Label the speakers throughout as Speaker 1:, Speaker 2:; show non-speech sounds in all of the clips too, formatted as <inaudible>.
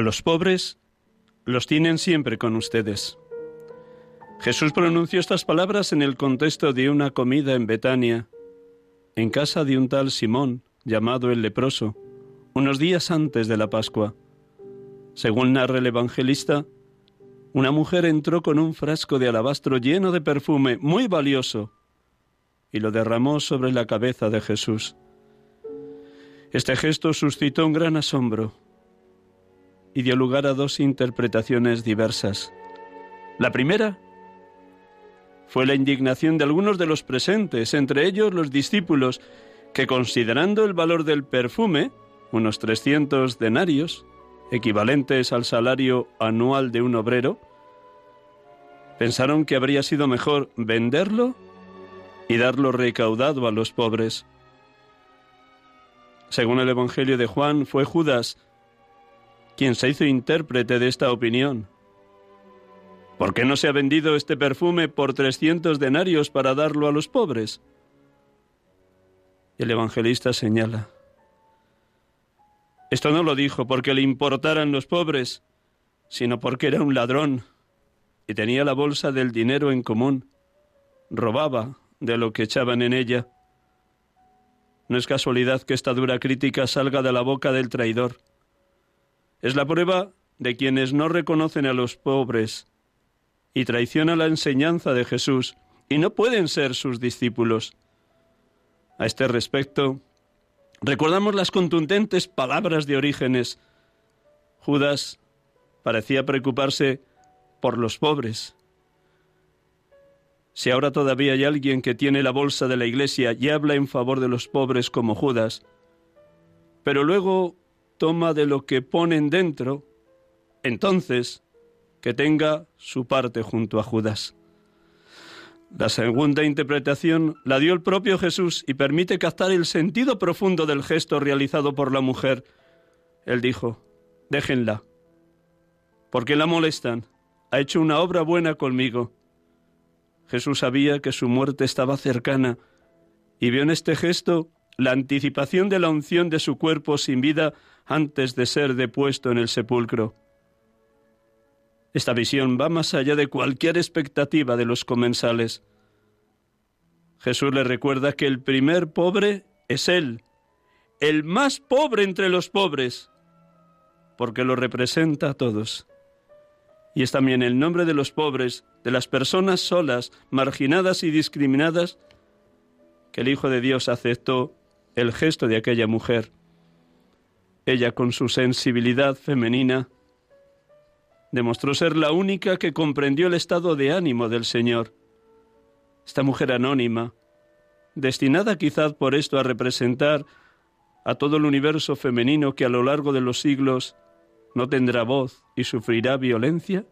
Speaker 1: Los pobres los tienen siempre con ustedes. Jesús pronunció estas palabras en el contexto de una comida en Betania, en casa de un tal Simón, llamado el leproso, unos días antes de la Pascua. Según narra el evangelista, una mujer entró con un frasco de alabastro lleno de perfume muy valioso y lo derramó sobre la cabeza de Jesús. Este gesto suscitó un gran asombro y dio lugar a dos interpretaciones diversas. La primera fue la indignación de algunos de los presentes, entre ellos los discípulos, que considerando el valor del perfume, unos 300 denarios, equivalentes al salario anual de un obrero, pensaron que habría sido mejor venderlo y darlo recaudado a los pobres. Según el Evangelio de Juan, fue Judas quien se hizo intérprete de esta opinión. ¿Por qué no se ha vendido este perfume por 300 denarios para darlo a los pobres? El evangelista señala, esto no lo dijo porque le importaran los pobres, sino porque era un ladrón y tenía la bolsa del dinero en común, robaba de lo que echaban en ella. No es casualidad que esta dura crítica salga de la boca del traidor. Es la prueba de quienes no reconocen a los pobres y traicionan la enseñanza de Jesús y no pueden ser sus discípulos. A este respecto, recordamos las contundentes palabras de Orígenes. Judas parecía preocuparse por los pobres. Si ahora todavía hay alguien que tiene la bolsa de la iglesia y habla en favor de los pobres como Judas, pero luego toma de lo que ponen dentro, entonces que tenga su parte junto a Judas. La segunda interpretación la dio el propio Jesús y permite captar el sentido profundo del gesto realizado por la mujer. Él dijo, déjenla, porque la molestan, ha hecho una obra buena conmigo. Jesús sabía que su muerte estaba cercana y vio en este gesto la anticipación de la unción de su cuerpo sin vida antes de ser depuesto en el sepulcro. Esta visión va más allá de cualquier expectativa de los comensales. Jesús le recuerda que el primer pobre es Él, el más pobre entre los pobres, porque lo representa a todos. Y es también el nombre de los pobres, de las personas solas, marginadas y discriminadas, que el Hijo de Dios aceptó el gesto de aquella mujer. Ella, con su sensibilidad femenina, demostró ser la única que comprendió el estado de ánimo del Señor. Esta mujer anónima, destinada quizás por esto a representar a todo el universo femenino que a lo largo de los siglos no tendrá voz y sufrirá violencia,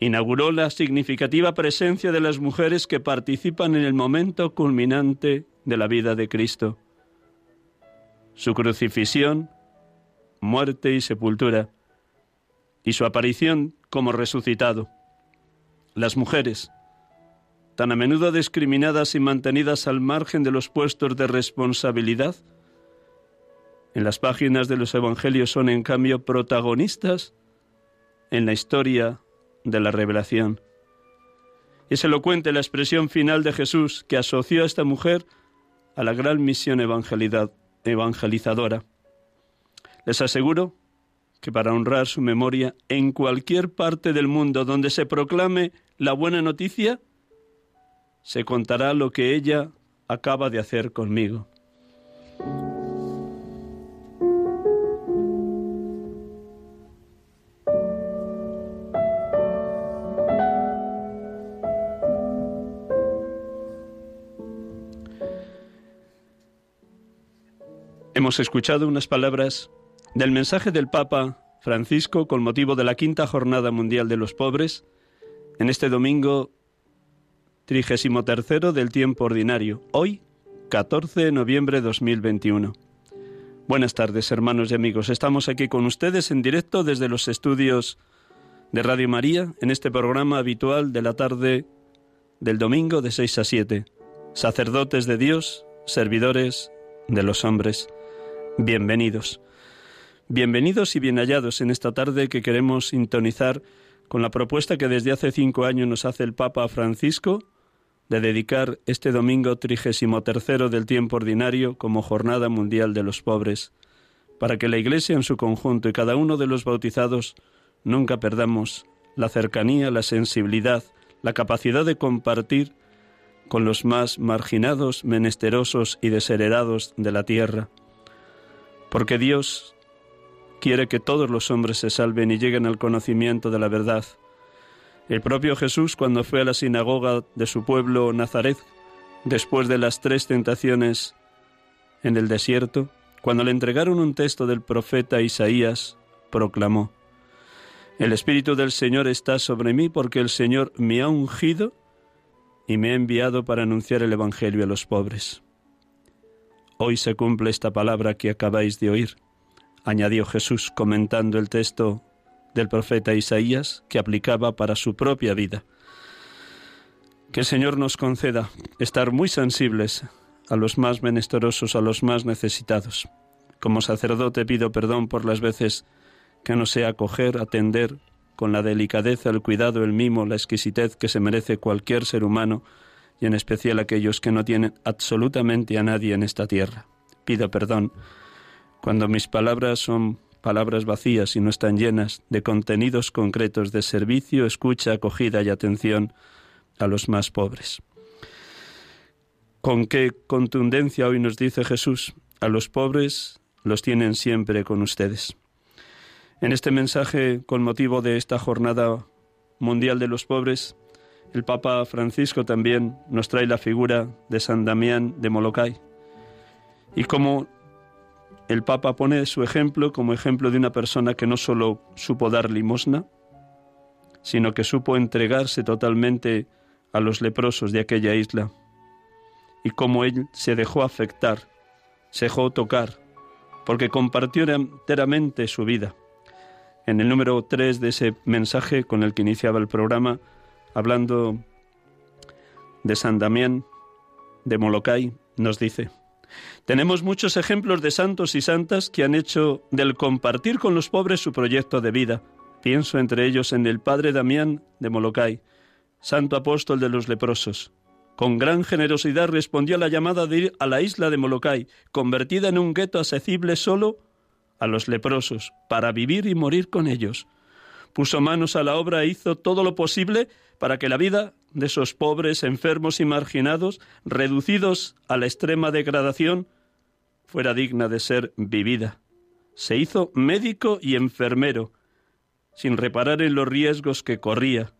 Speaker 1: inauguró la significativa presencia de las mujeres que participan en el momento culminante de la vida de Cristo. Su crucifixión, muerte y sepultura y su aparición como resucitado. Las mujeres, tan a menudo discriminadas y mantenidas al margen de los puestos de responsabilidad, en las páginas de los Evangelios son en cambio protagonistas en la historia de la revelación. Es elocuente la expresión final de Jesús que asoció a esta mujer a la gran misión evangelizadora. Les aseguro que para honrar su memoria, en cualquier parte del mundo donde se proclame la buena noticia, se contará lo que ella acaba de hacer conmigo. Hemos escuchado unas palabras del mensaje del Papa Francisco con motivo de la quinta Jornada Mundial de los Pobres en este domingo trigésimo tercero del tiempo ordinario, hoy 14 de noviembre de 2021. Buenas tardes, hermanos y amigos. Estamos aquí con ustedes en directo desde los estudios de Radio María en este programa habitual de la tarde del domingo de 6 a 7. Sacerdotes de Dios, servidores de los hombres. Bienvenidos. Bienvenidos y bien hallados en esta tarde que queremos sintonizar con la propuesta que desde hace cinco años nos hace el Papa Francisco de dedicar este domingo trigésimo tercero del tiempo ordinario como Jornada Mundial de los Pobres, para que la Iglesia en su conjunto y cada uno de los bautizados nunca perdamos la cercanía, la sensibilidad, la capacidad de compartir con los más marginados, menesterosos y desheredados de la tierra porque Dios quiere que todos los hombres se salven y lleguen al conocimiento de la verdad. El propio Jesús, cuando fue a la sinagoga de su pueblo Nazaret, después de las tres tentaciones en el desierto, cuando le entregaron un texto del profeta Isaías, proclamó, El Espíritu del Señor está sobre mí porque el Señor me ha ungido y me ha enviado para anunciar el Evangelio a los pobres. Hoy se cumple esta palabra que acabáis de oír, añadió Jesús comentando el texto del profeta Isaías que aplicaba para su propia vida. Que el Señor nos conceda estar muy sensibles a los más menesterosos, a los más necesitados. Como sacerdote pido perdón por las veces que no sé acoger, atender con la delicadeza, el cuidado, el mimo, la exquisitez que se merece cualquier ser humano y en especial aquellos que no tienen absolutamente a nadie en esta tierra. Pido perdón cuando mis palabras son palabras vacías y no están llenas de contenidos concretos de servicio, escucha, acogida y atención a los más pobres. Con qué contundencia hoy nos dice Jesús, a los pobres los tienen siempre con ustedes. En este mensaje, con motivo de esta jornada mundial de los pobres, el Papa Francisco también nos trae la figura de San Damián de Molokai y como el Papa pone su ejemplo como ejemplo de una persona que no solo supo dar limosna, sino que supo entregarse totalmente a los leprosos de aquella isla, y cómo él se dejó afectar, se dejó tocar, porque compartió enteramente su vida. En el número 3 de ese mensaje con el que iniciaba el programa, hablando de San Damián de Molokai, nos dice, tenemos muchos ejemplos de santos y santas que han hecho del compartir con los pobres su proyecto de vida. Pienso entre ellos en el padre Damián de Molokai, santo apóstol de los leprosos. Con gran generosidad respondió a la llamada de ir a la isla de Molokai, convertida en un gueto accesible solo a los leprosos, para vivir y morir con ellos. Puso manos a la obra e hizo todo lo posible para que la vida de esos pobres, enfermos y marginados, reducidos a la extrema degradación, fuera digna de ser vivida. Se hizo médico y enfermero, sin reparar en los riesgos que corría,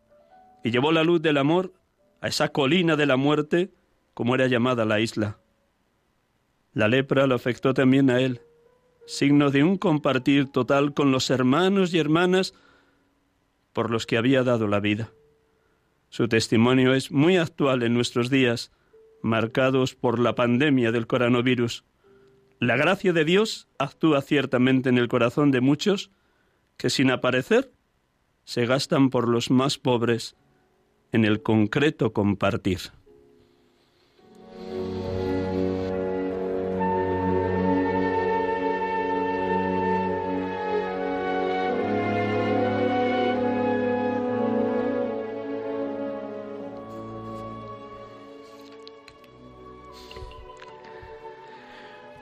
Speaker 1: y llevó la luz del amor a esa colina de la muerte, como era llamada la isla. La lepra lo afectó también a él, signo de un compartir total con los hermanos y hermanas por los que había dado la vida. Su testimonio es muy actual en nuestros días, marcados por la pandemia del coronavirus. La gracia de Dios actúa ciertamente en el corazón de muchos que sin aparecer se gastan por los más pobres en el concreto compartir.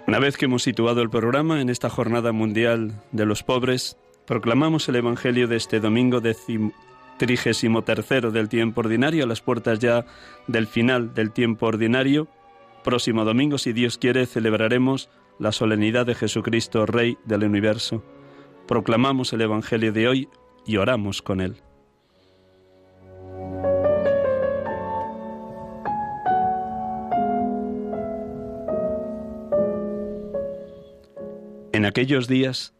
Speaker 1: Una vez que hemos situado el programa en esta Jornada Mundial de los Pobres, proclamamos el Evangelio de este domingo trigésimo tercero del tiempo ordinario, a las puertas ya del final del tiempo ordinario. Próximo domingo, si Dios quiere, celebraremos la solemnidad de Jesucristo, Rey del universo. Proclamamos el Evangelio de hoy y oramos con él. En aquellos días,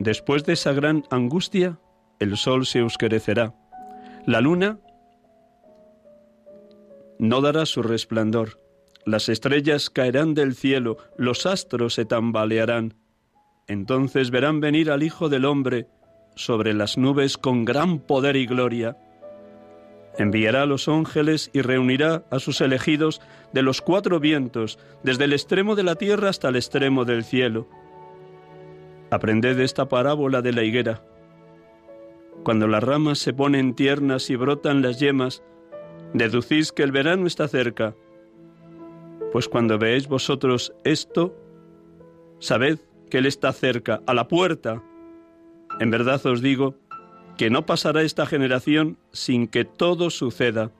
Speaker 1: después de esa gran angustia, el sol se oscurecerá, la luna no dará su resplandor, las estrellas caerán del cielo, los astros se tambalearán. Entonces verán venir al Hijo del Hombre sobre las nubes con gran poder y gloria. Enviará a los ángeles y reunirá a sus elegidos de los cuatro vientos, desde el extremo de la tierra hasta el extremo del cielo. Aprended esta parábola de la higuera. Cuando las ramas se ponen tiernas y brotan las yemas, deducís que el verano está cerca. Pues cuando veáis vosotros esto, sabed que Él está cerca, a la puerta. En verdad os digo, que no pasará esta generación sin que todo suceda.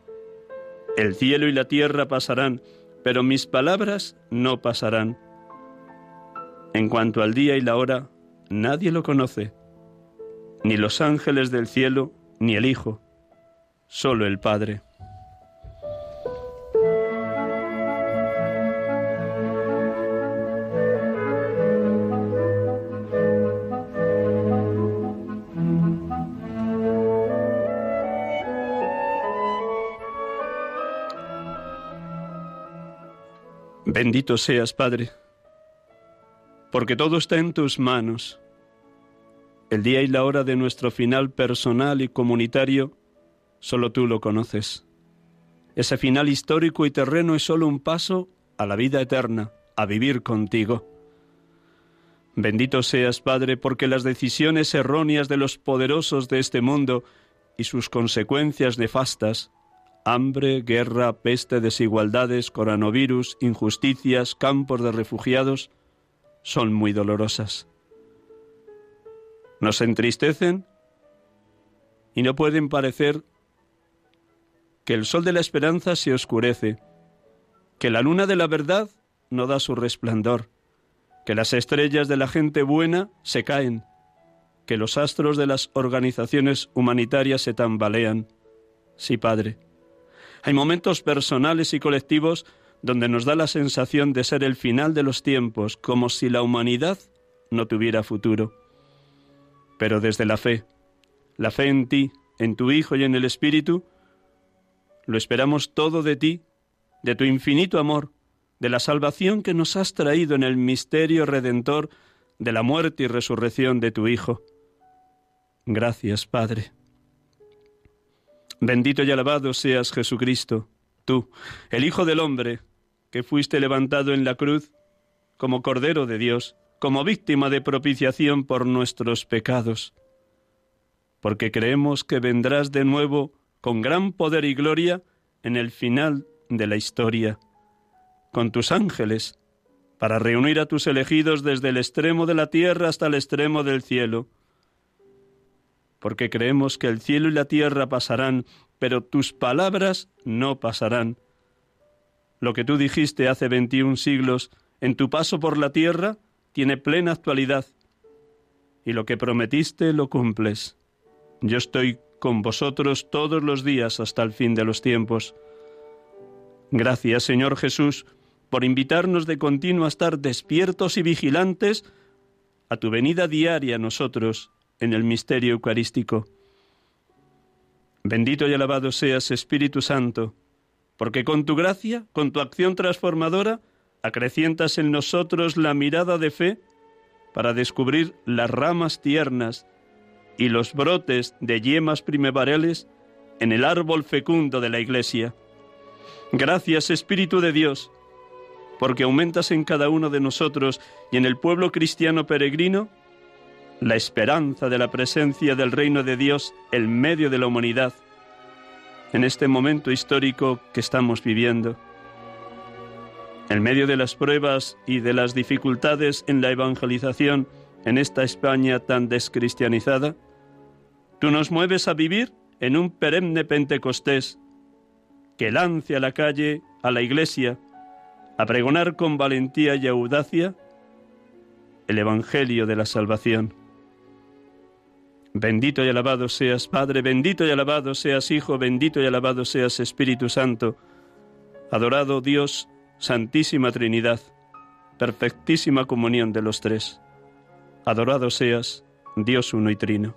Speaker 1: El cielo y la tierra pasarán, pero mis palabras no pasarán. En cuanto al día y la hora, nadie lo conoce, ni los ángeles del cielo, ni el Hijo, solo el Padre. Bendito seas, Padre, porque todo está en tus manos. El día y la hora de nuestro final personal y comunitario, solo tú lo conoces. Ese final histórico y terreno es solo un paso a la vida eterna, a vivir contigo. Bendito seas, Padre, porque las decisiones erróneas de los poderosos de este mundo y sus consecuencias nefastas hambre, guerra, peste, desigualdades, coronavirus, injusticias, campos de refugiados, son muy dolorosas. Nos entristecen y no pueden parecer que el sol de la esperanza se oscurece, que la luna de la verdad no da su resplandor, que las estrellas de la gente buena se caen, que los astros de las organizaciones humanitarias se tambalean. Sí, Padre, hay momentos personales y colectivos donde nos da la sensación de ser el final de los tiempos, como si la humanidad no tuviera futuro. Pero desde la fe, la fe en ti, en tu Hijo y en el Espíritu, lo esperamos todo de ti, de tu infinito amor, de la salvación que nos has traído en el misterio redentor de la muerte y resurrección de tu Hijo. Gracias, Padre. Bendito y alabado seas Jesucristo, tú, el Hijo del Hombre, que fuiste levantado en la cruz como Cordero de Dios, como víctima de propiciación por nuestros pecados. Porque creemos que vendrás de nuevo con gran poder y gloria en el final de la historia, con tus ángeles, para reunir a tus elegidos desde el extremo de la tierra hasta el extremo del cielo porque creemos que el cielo y la tierra pasarán, pero tus palabras no pasarán. Lo que tú dijiste hace veintiún siglos en tu paso por la tierra tiene plena actualidad, y lo que prometiste lo cumples. Yo estoy con vosotros todos los días hasta el fin de los tiempos. Gracias, Señor Jesús, por invitarnos de continuo a estar despiertos y vigilantes a tu venida diaria a nosotros en el misterio eucarístico. Bendito y alabado seas, Espíritu Santo, porque con tu gracia, con tu acción transformadora, acrecientas en nosotros la mirada de fe para descubrir las ramas tiernas y los brotes de yemas primaverales en el árbol fecundo de la Iglesia. Gracias, Espíritu de Dios, porque aumentas en cada uno de nosotros y en el pueblo cristiano peregrino la esperanza de la presencia del reino de Dios en medio de la humanidad, en este momento histórico que estamos viviendo. En medio de las pruebas y de las dificultades en la evangelización en esta España tan descristianizada, tú nos mueves a vivir en un perenne Pentecostés que lance a la calle, a la iglesia, a pregonar con valentía y audacia el Evangelio de la salvación. Bendito y alabado seas Padre, bendito y alabado seas Hijo, bendito y alabado seas Espíritu Santo. Adorado Dios, Santísima Trinidad, perfectísima comunión de los tres. Adorado seas, Dios uno y trino.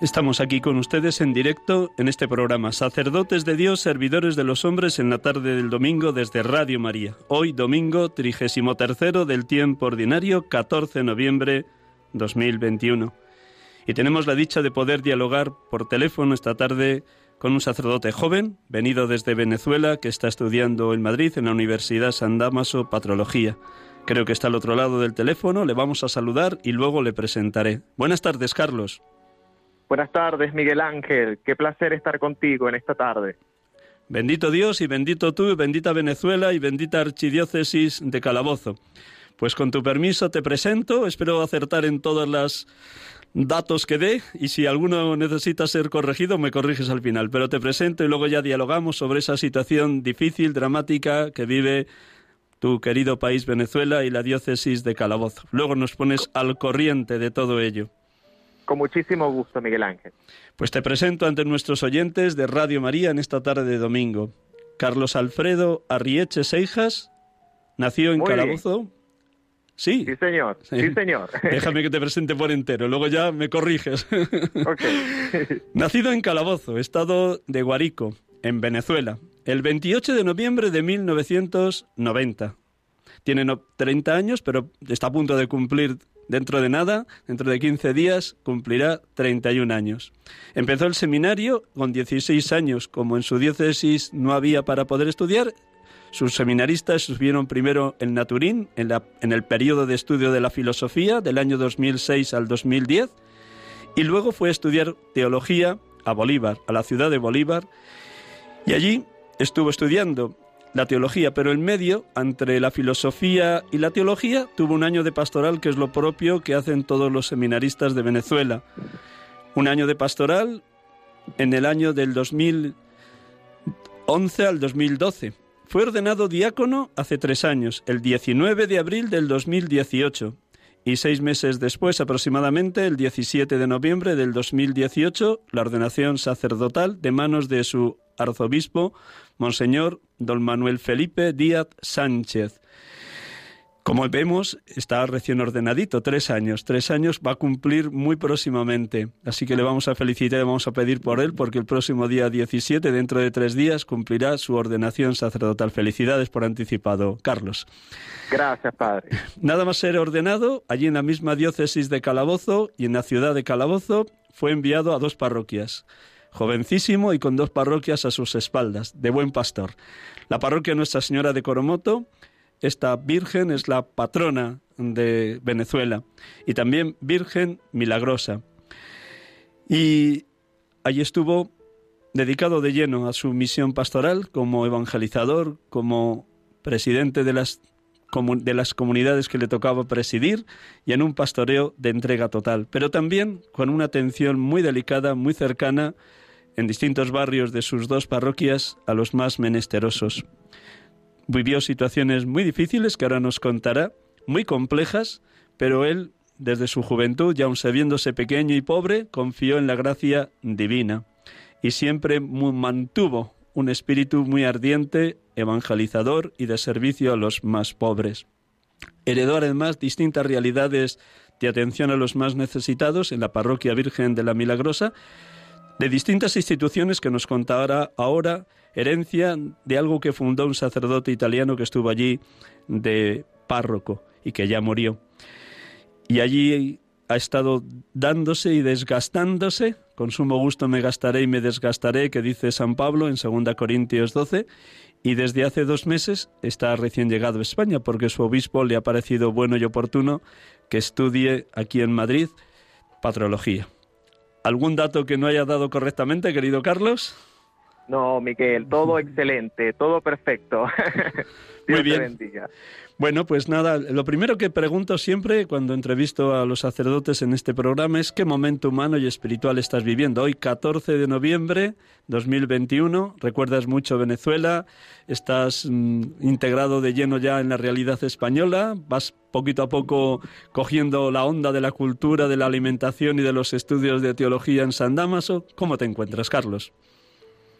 Speaker 1: Estamos aquí con ustedes en directo en este programa, Sacerdotes de Dios, Servidores de los Hombres, en la tarde del domingo desde Radio María. Hoy domingo, trigésimo tercero del tiempo ordinario, 14 de noviembre 2021. Y tenemos la dicha de poder dialogar por teléfono esta tarde con un sacerdote joven, venido desde Venezuela, que está estudiando en Madrid, en la Universidad San Damaso, Patrología. Creo que está al otro lado del teléfono, le vamos a saludar y luego le presentaré. Buenas tardes, Carlos.
Speaker 2: Buenas tardes, Miguel Ángel. Qué placer estar contigo en esta tarde.
Speaker 1: Bendito Dios y bendito tú, bendita Venezuela y bendita Archidiócesis de Calabozo. Pues con tu permiso te presento, espero acertar en todos los datos que dé y si alguno necesita ser corregido me corriges al final, pero te presento y luego ya dialogamos sobre esa situación difícil, dramática que vive tu querido país Venezuela y la diócesis de Calabozo. Luego nos pones al corriente de todo ello.
Speaker 2: Con muchísimo gusto, Miguel Ángel.
Speaker 1: Pues te presento ante nuestros oyentes de Radio María en esta tarde de domingo. Carlos Alfredo Arrieche Seijas nació en Calabozo.
Speaker 2: Sí. Sí, señor. Sí, señor. <laughs>
Speaker 1: Déjame que te presente por entero, luego ya me corriges. <laughs> <laughs> Nacido en Calabozo, estado de Guarico, en Venezuela, el 28 de noviembre de 1990. Tiene 30 años, pero está a punto de cumplir Dentro de nada, dentro de 15 días, cumplirá 31 años. Empezó el seminario con 16 años. Como en su diócesis no había para poder estudiar, sus seminaristas estuvieron primero en Naturín, en, en el periodo de estudio de la filosofía, del año 2006 al 2010, y luego fue a estudiar teología a Bolívar, a la ciudad de Bolívar, y allí estuvo estudiando la teología, pero en medio, entre la filosofía y la teología, tuvo un año de pastoral que es lo propio que hacen todos los seminaristas de Venezuela. Un año de pastoral en el año del 2011 al 2012. Fue ordenado diácono hace tres años, el 19 de abril del 2018, y seis meses después, aproximadamente, el 17 de noviembre del 2018, la ordenación sacerdotal de manos de su arzobispo, Monseñor don Manuel Felipe Díaz Sánchez. Como vemos, está recién ordenadito, tres años. Tres años va a cumplir muy próximamente. Así que le vamos a felicitar y vamos a pedir por él, porque el próximo día 17, dentro de tres días, cumplirá su ordenación sacerdotal. Felicidades por anticipado, Carlos.
Speaker 2: Gracias, padre.
Speaker 1: Nada más ser ordenado, allí en la misma diócesis de Calabozo y en la ciudad de Calabozo, fue enviado a dos parroquias jovencísimo y con dos parroquias a sus espaldas, de buen pastor. La parroquia Nuestra Señora de Coromoto, esta Virgen es la patrona de Venezuela y también Virgen Milagrosa. Y allí estuvo dedicado de lleno a su misión pastoral como evangelizador, como presidente de las de las comunidades que le tocaba presidir y en un pastoreo de entrega total, pero también con una atención muy delicada, muy cercana en distintos barrios de sus dos parroquias a los más menesterosos. Vivió situaciones muy difíciles que ahora nos contará, muy complejas, pero él, desde su juventud, ya aun sabiéndose pequeño y pobre, confió en la gracia divina y siempre mantuvo un espíritu muy ardiente, evangelizador y de servicio a los más pobres. Heredó además distintas realidades de atención a los más necesitados en la Parroquia Virgen de la Milagrosa, de distintas instituciones que nos contará ahora, herencia de algo que fundó un sacerdote italiano que estuvo allí de párroco y que ya murió. Y allí ha estado dándose y desgastándose, con sumo gusto me gastaré y me desgastaré, que dice San Pablo en 2 Corintios 12, y desde hace dos meses está recién llegado a España porque su obispo le ha parecido bueno y oportuno que estudie aquí en Madrid patrología. ¿Algún dato que no haya dado correctamente, querido Carlos?
Speaker 2: No, Miguel, <laughs> todo excelente, todo perfecto. <laughs>
Speaker 1: Muy bien. Bueno, pues nada, lo primero que pregunto siempre cuando entrevisto a los sacerdotes en este programa es qué momento humano y espiritual estás viviendo. Hoy, 14 de noviembre 2021, recuerdas mucho Venezuela, estás mm, integrado de lleno ya en la realidad española, vas poquito a poco cogiendo la onda de la cultura, de la alimentación y de los estudios de teología en San Damaso. ¿Cómo te encuentras, Carlos?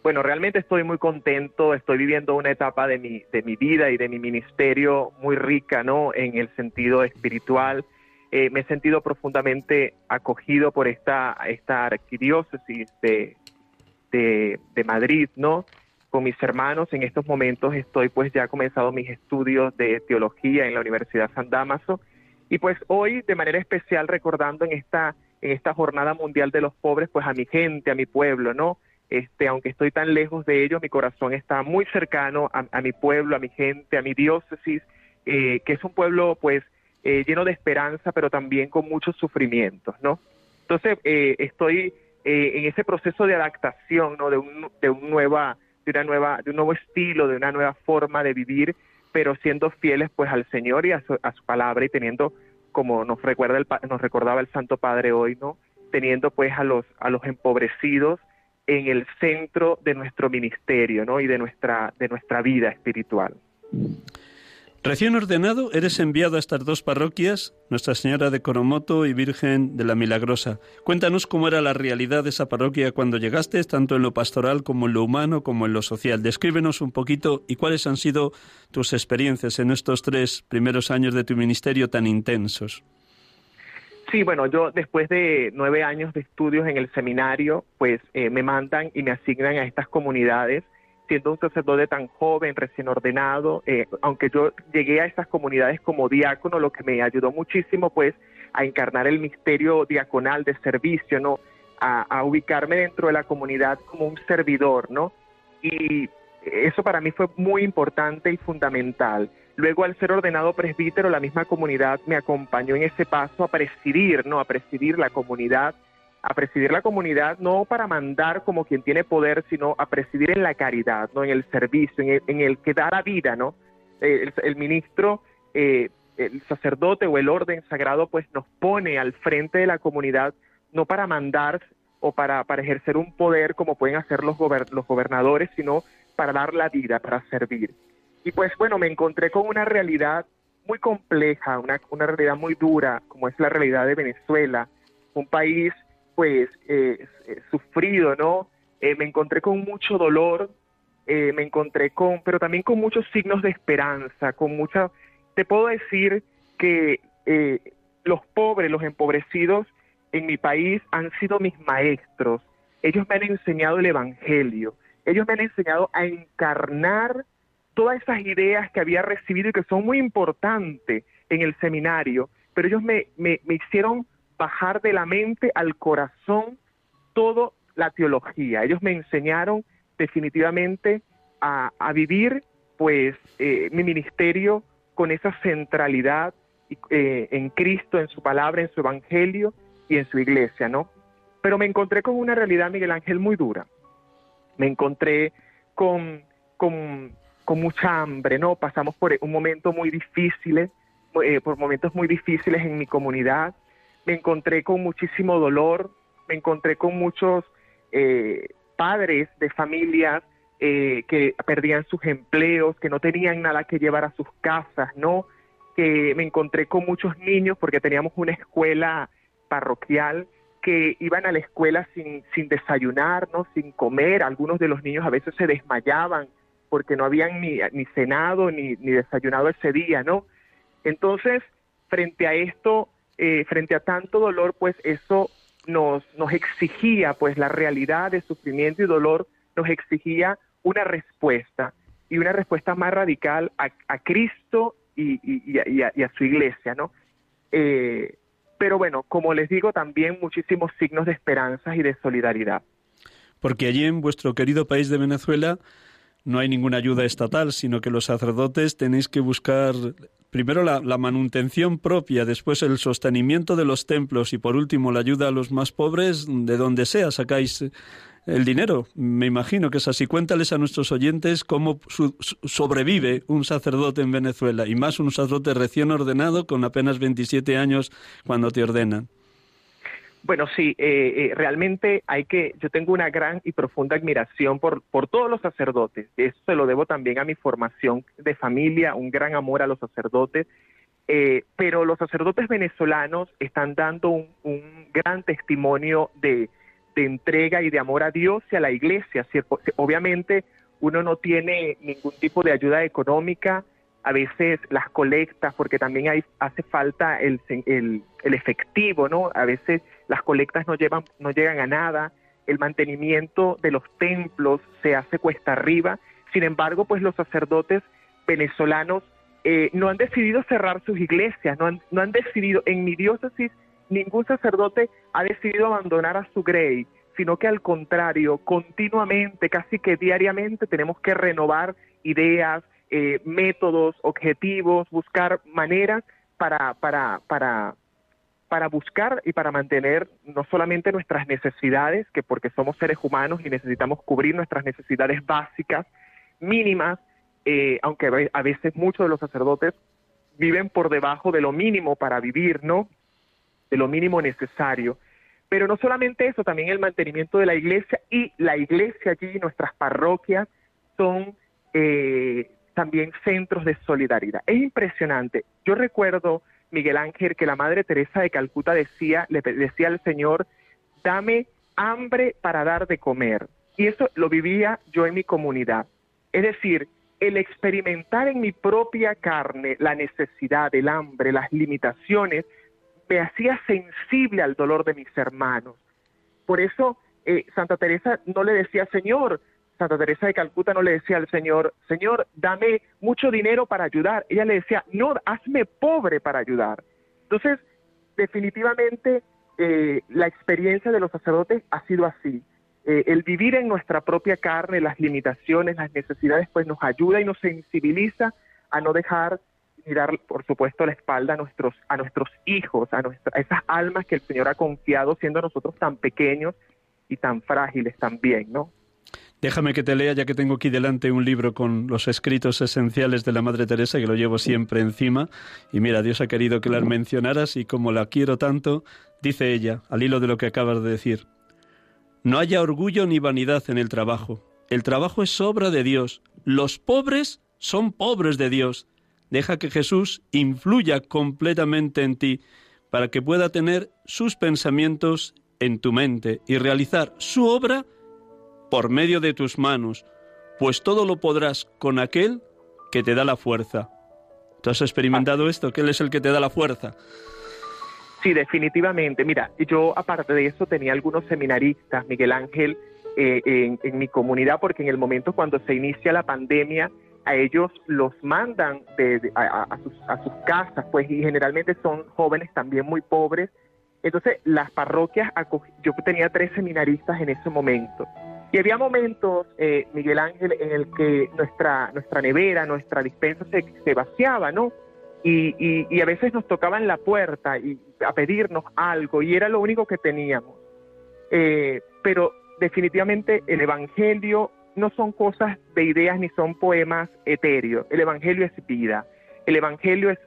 Speaker 2: Bueno, realmente estoy muy contento, estoy viviendo una etapa de mi, de mi vida y de mi ministerio muy rica, ¿no? En el sentido espiritual. Eh, me he sentido profundamente acogido por esta, esta arquidiócesis de, de, de, Madrid, ¿no? Con mis hermanos en estos momentos estoy pues ya comenzado mis estudios de teología en la Universidad San Damaso y pues hoy de manera especial recordando en esta, en esta jornada mundial de los pobres pues a mi gente, a mi pueblo, ¿no? Este, aunque estoy tan lejos de ellos, mi corazón está muy cercano a, mi pueblo, a mi gente, a mi diócesis, eh, que es un pueblo pues eh, lleno de esperanza, pero también con muchos sufrimientos, ¿no? Entonces eh, estoy en ese proceso de adaptación, ¿no? De un, de un nueva, de una nueva, de un nuevo estilo, de una nueva forma de vivir, pero siendo fieles pues al Señor y a su, a su palabra y teniendo, como nos recuerda el, nos recordaba el Santo Padre hoy, ¿no? Teniendo pues a los a los empobrecidos en el centro de nuestro ministerio ¿no? y de nuestra, de nuestra vida espiritual.
Speaker 1: Recién ordenado, eres enviado a estas dos parroquias, Nuestra Señora de Coromoto y Virgen de la Milagrosa. Cuéntanos cómo era la realidad de esa parroquia cuando llegaste, tanto en lo pastoral como en lo humano, como en lo social. Descríbenos un poquito y cuáles han sido tus experiencias en estos tres primeros años de tu ministerio tan intensos.
Speaker 2: Sí, bueno, yo después de nueve años de estudios en el seminario, pues eh, me mandan y me asignan a estas comunidades, siendo un sacerdote tan joven, recién ordenado, eh, aunque yo llegué a estas comunidades como diácono, lo que me ayudó muchísimo, pues, a encarnar el misterio diaconal de servicio, ¿no? A, a ubicarme dentro de la comunidad como un servidor, ¿no? Y eso para mí fue muy importante y fundamental. Luego, al ser ordenado presbítero, la misma comunidad me acompañó en ese paso a presidir, ¿no? A presidir la comunidad, a presidir la comunidad no para mandar como quien tiene poder, sino a presidir en la caridad, ¿no? En el servicio, en el, que da la vida, ¿no? Eh, el, ministro, eh, el sacerdote o el orden sagrado, pues nos pone al frente de la comunidad no para mandar o para, para ejercer un poder como pueden hacer los, los gobernadores, sino para dar la vida, para servir. Y pues bueno, me encontré con una realidad muy compleja, una, una realidad muy dura, como es la realidad de Venezuela, un país pues eh, eh, sufrido, ¿no? Eh, me encontré con mucho dolor, me encontré con, pero también con muchos signos de esperanza, con mucha, te puedo decir que los pobres, los empobrecidos en mi país han sido mis maestros, ellos me han enseñado el Evangelio, ellos me han enseñado a encarnar todas esas ideas que había recibido y que son muy importantes en el seminario, pero ellos me, me, hicieron bajar de la mente al corazón toda la teología. Ellos me enseñaron definitivamente a, vivir pues eh, mi ministerio con esa centralidad eh, en Cristo, en su palabra, en su evangelio y en su iglesia, ¿no? Pero me encontré con una realidad, Miguel Ángel, muy dura. Me encontré con, con con mucha hambre, ¿no? Pasamos por un momento muy difícil, eh, por momentos muy difíciles en mi comunidad. Me encontré con muchísimo dolor, me encontré con muchos eh, padres de familias eh, que perdían sus empleos, que no tenían nada que llevar a sus casas, ¿no? Que me encontré con muchos niños porque teníamos una escuela parroquial que iban a la escuela sin, sin desayunar, ¿no? Sin comer. Algunos de los niños a veces se desmayaban porque no habían ni, ni cenado ni, ni desayunado ese día, ¿no? Entonces, frente a esto, eh, frente a tanto dolor, pues eso nos, nos exigía, pues la realidad de sufrimiento y dolor nos exigía una respuesta y una respuesta más radical a, a Cristo y, y, y, a, su iglesia, ¿no? Eh, pero bueno, como les digo, también muchísimos signos de esperanza y de solidaridad.
Speaker 1: Porque allí en vuestro querido país de Venezuela no hay ninguna ayuda estatal, sino que los sacerdotes tenéis que buscar primero la, manutención propia, después el sostenimiento de los templos y por último la ayuda a los más pobres, de donde sea sacáis el dinero. Me imagino que es así. Cuéntales a nuestros oyentes cómo sobrevive un sacerdote en Venezuela y más un sacerdote recién ordenado con apenas 27 años cuando te ordenan.
Speaker 2: Bueno, sí, eh, eh, realmente hay que, yo tengo una gran y profunda admiración por, por todos los sacerdotes. Eso se lo debo también a mi formación de familia, un gran amor a los sacerdotes. Eh, pero los sacerdotes venezolanos están dando un, un gran testimonio de, de, entrega y de amor a Dios y a la iglesia. Obviamente uno no tiene ningún tipo de ayuda económica, a veces las colectas, porque también hay, hace falta el, el, el efectivo, ¿no? A veces las colectas no, llevan, no llegan a nada, el mantenimiento de los templos se hace cuesta arriba, sin embargo, pues los sacerdotes venezolanos eh, no han decidido cerrar sus iglesias, no han, no han decidido, en mi diócesis, ningún sacerdote ha decidido abandonar a su grey, sino que al contrario, continuamente, casi que diariamente tenemos que renovar ideas, eh, métodos, objetivos, buscar maneras para, para, para, para buscar y para mantener no solamente nuestras necesidades, que porque somos seres humanos y necesitamos cubrir nuestras necesidades básicas, mínimas, eh, aunque a veces muchos de los sacerdotes viven por debajo de lo mínimo para vivir, ¿no? De lo mínimo necesario. Pero no solamente eso, también el mantenimiento de la iglesia y la iglesia allí, nuestras parroquias, son eh, también centros de solidaridad. Es impresionante. Yo recuerdo Miguel Ángel, que la Madre Teresa de Calcuta decía, le decía al Señor, dame hambre para dar de comer. Y eso lo vivía yo en mi comunidad. Es decir, el experimentar en mi propia carne la necesidad, el hambre, las limitaciones, me hacía sensible al dolor de mis hermanos. Por eso eh, Santa Teresa no le decía, Señor, Santa Teresa de Calcuta no le decía al Señor, Señor, dame mucho dinero para ayudar. Ella le decía, no, hazme pobre para ayudar. Entonces, definitivamente, eh, la experiencia de los sacerdotes ha sido así. Eh, el vivir en nuestra propia carne, las limitaciones, las necesidades, pues nos ayuda y nos sensibiliza a no dejar mirar, por supuesto, la espalda a nuestros, a nuestros hijos, a, a esas almas que el Señor ha confiado, siendo nosotros tan pequeños y tan frágiles también, ¿no?
Speaker 1: Déjame que te lea, ya que tengo aquí delante un libro con los escritos esenciales de la Madre Teresa, que lo llevo siempre encima. Y mira, Dios ha querido que las mencionaras y como la quiero tanto, dice ella, al hilo de lo que acabas de decir, no haya orgullo ni vanidad en el trabajo. El trabajo es obra de Dios. Los pobres son pobres de Dios. Deja que Jesús influya completamente en ti para que pueda tener sus pensamientos en tu mente y realizar su obra por medio de tus manos, pues todo lo podrás con aquel que te da la fuerza. ¿Tú has experimentado esto? ¿Que Él es el que te da la fuerza?
Speaker 2: Sí, definitivamente. Mira, yo aparte de eso tenía algunos seminaristas, Miguel Ángel, eh, en, mi comunidad, porque en el momento cuando se inicia la pandemia, a ellos los mandan a, sus, a sus casas, pues, y generalmente son jóvenes también muy pobres. Entonces, las parroquias, yo tenía tres seminaristas en ese momento. Y había momentos, eh, Miguel Ángel, en el que nuestra, nuestra nevera, nuestra dispensa se, se vaciaba, ¿no? Y, y, a veces nos tocaban la puerta y a pedirnos algo y era lo único que teníamos. Eh, pero definitivamente el Evangelio no son cosas de ideas ni son poemas etéreos. El Evangelio es vida. El Evangelio es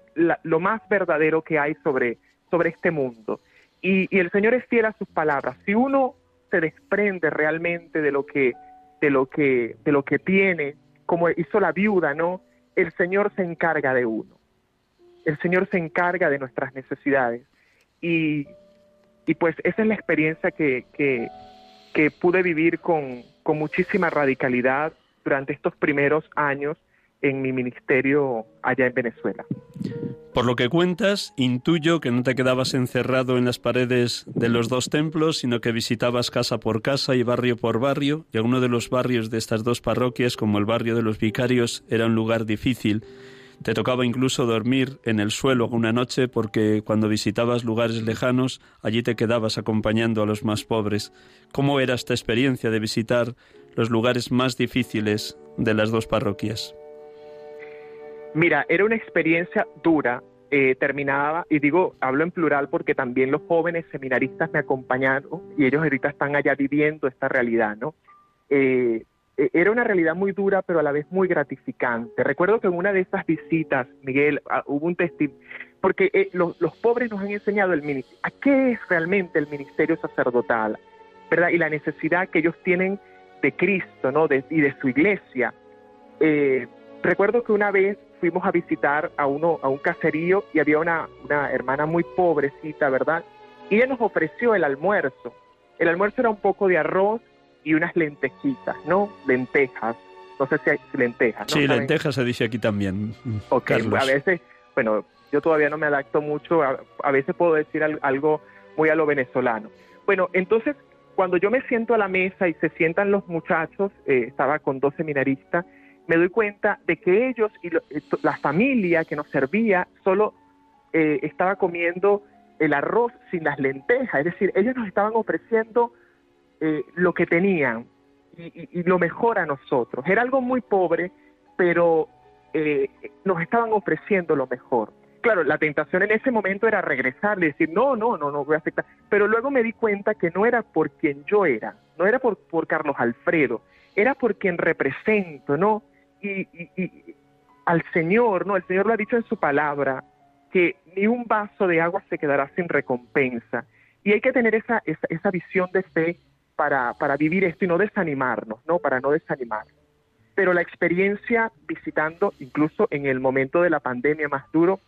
Speaker 2: lo más verdadero que hay sobre, sobre este mundo. Y, el Señor es fiel a sus palabras. Si uno se desprende realmente de lo que, de lo que, de lo que tiene, como hizo la viuda, ¿no? El Señor se encarga de uno. El Señor se encarga de nuestras necesidades. Y, y pues esa es la experiencia que, que, que pude vivir con, con muchísima radicalidad durante estos primeros años en mi ministerio allá en Venezuela.
Speaker 1: Por lo que cuentas, intuyo que no te quedabas encerrado en las paredes de los dos templos, sino que visitabas casa por casa y barrio por barrio, y alguno de los barrios de estas dos parroquias, como el barrio de los vicarios, era un lugar difícil. Te tocaba incluso dormir en el suelo una noche porque cuando visitabas lugares lejanos, allí te quedabas acompañando a los más pobres. ¿Cómo era esta experiencia de visitar los lugares más difíciles de las dos parroquias?
Speaker 2: Mira, era una experiencia dura, eh, terminaba, y digo, hablo en plural porque también los jóvenes seminaristas me acompañaron y ellos ahorita están allá viviendo esta realidad, ¿no? Eh, e, era una realidad muy dura, pero a la vez muy gratificante. Recuerdo que en una de esas visitas, Miguel, ah, hubo un testimonio, porque eh, los, pobres nos han enseñado el ministerio, a qué es realmente el ministerio sacerdotal, ¿verdad? Y la necesidad que ellos tienen de Cristo, ¿no? y de su iglesia. Eh, recuerdo que una vez fuimos a visitar a uno a un caserío y había una, una hermana muy pobrecita, ¿verdad? Y ella nos ofreció el almuerzo. El almuerzo era un poco de arroz y unas lentejitas, ¿no? Lentejas. No sé si hay lentejas.
Speaker 1: ¿no? Sí, lentejas se dice aquí también.
Speaker 2: Ok, a veces, bueno, yo todavía no me adapto mucho, a, veces puedo decir algo muy a lo venezolano. Bueno, entonces, cuando yo me siento a la mesa y se sientan los muchachos, eh, estaba con dos seminaristas, me doy cuenta de que ellos y eh, la familia que nos servía solo eh, estaba comiendo el arroz sin las lentejas, es decir, ellos nos estaban ofreciendo eh, lo que tenían y, lo mejor a nosotros. Era algo muy pobre, pero eh, nos estaban ofreciendo lo mejor. Claro, la tentación en ese momento era regresar y decir, no, no, no, no voy a aceptar. Pero luego me di cuenta que no era por quien yo era, no era por, por Carlos Alfredo, era por quien represento, ¿no? Y, y, al Señor, ¿no? El Señor lo ha dicho en su palabra, que ni un vaso de agua se quedará sin recompensa. Y hay que tener esa, esa, esa visión de fe para, para vivir esto y no desanimarnos, ¿no? Para no desanimarnos. Pero la experiencia visitando, incluso en el momento de la pandemia más duro,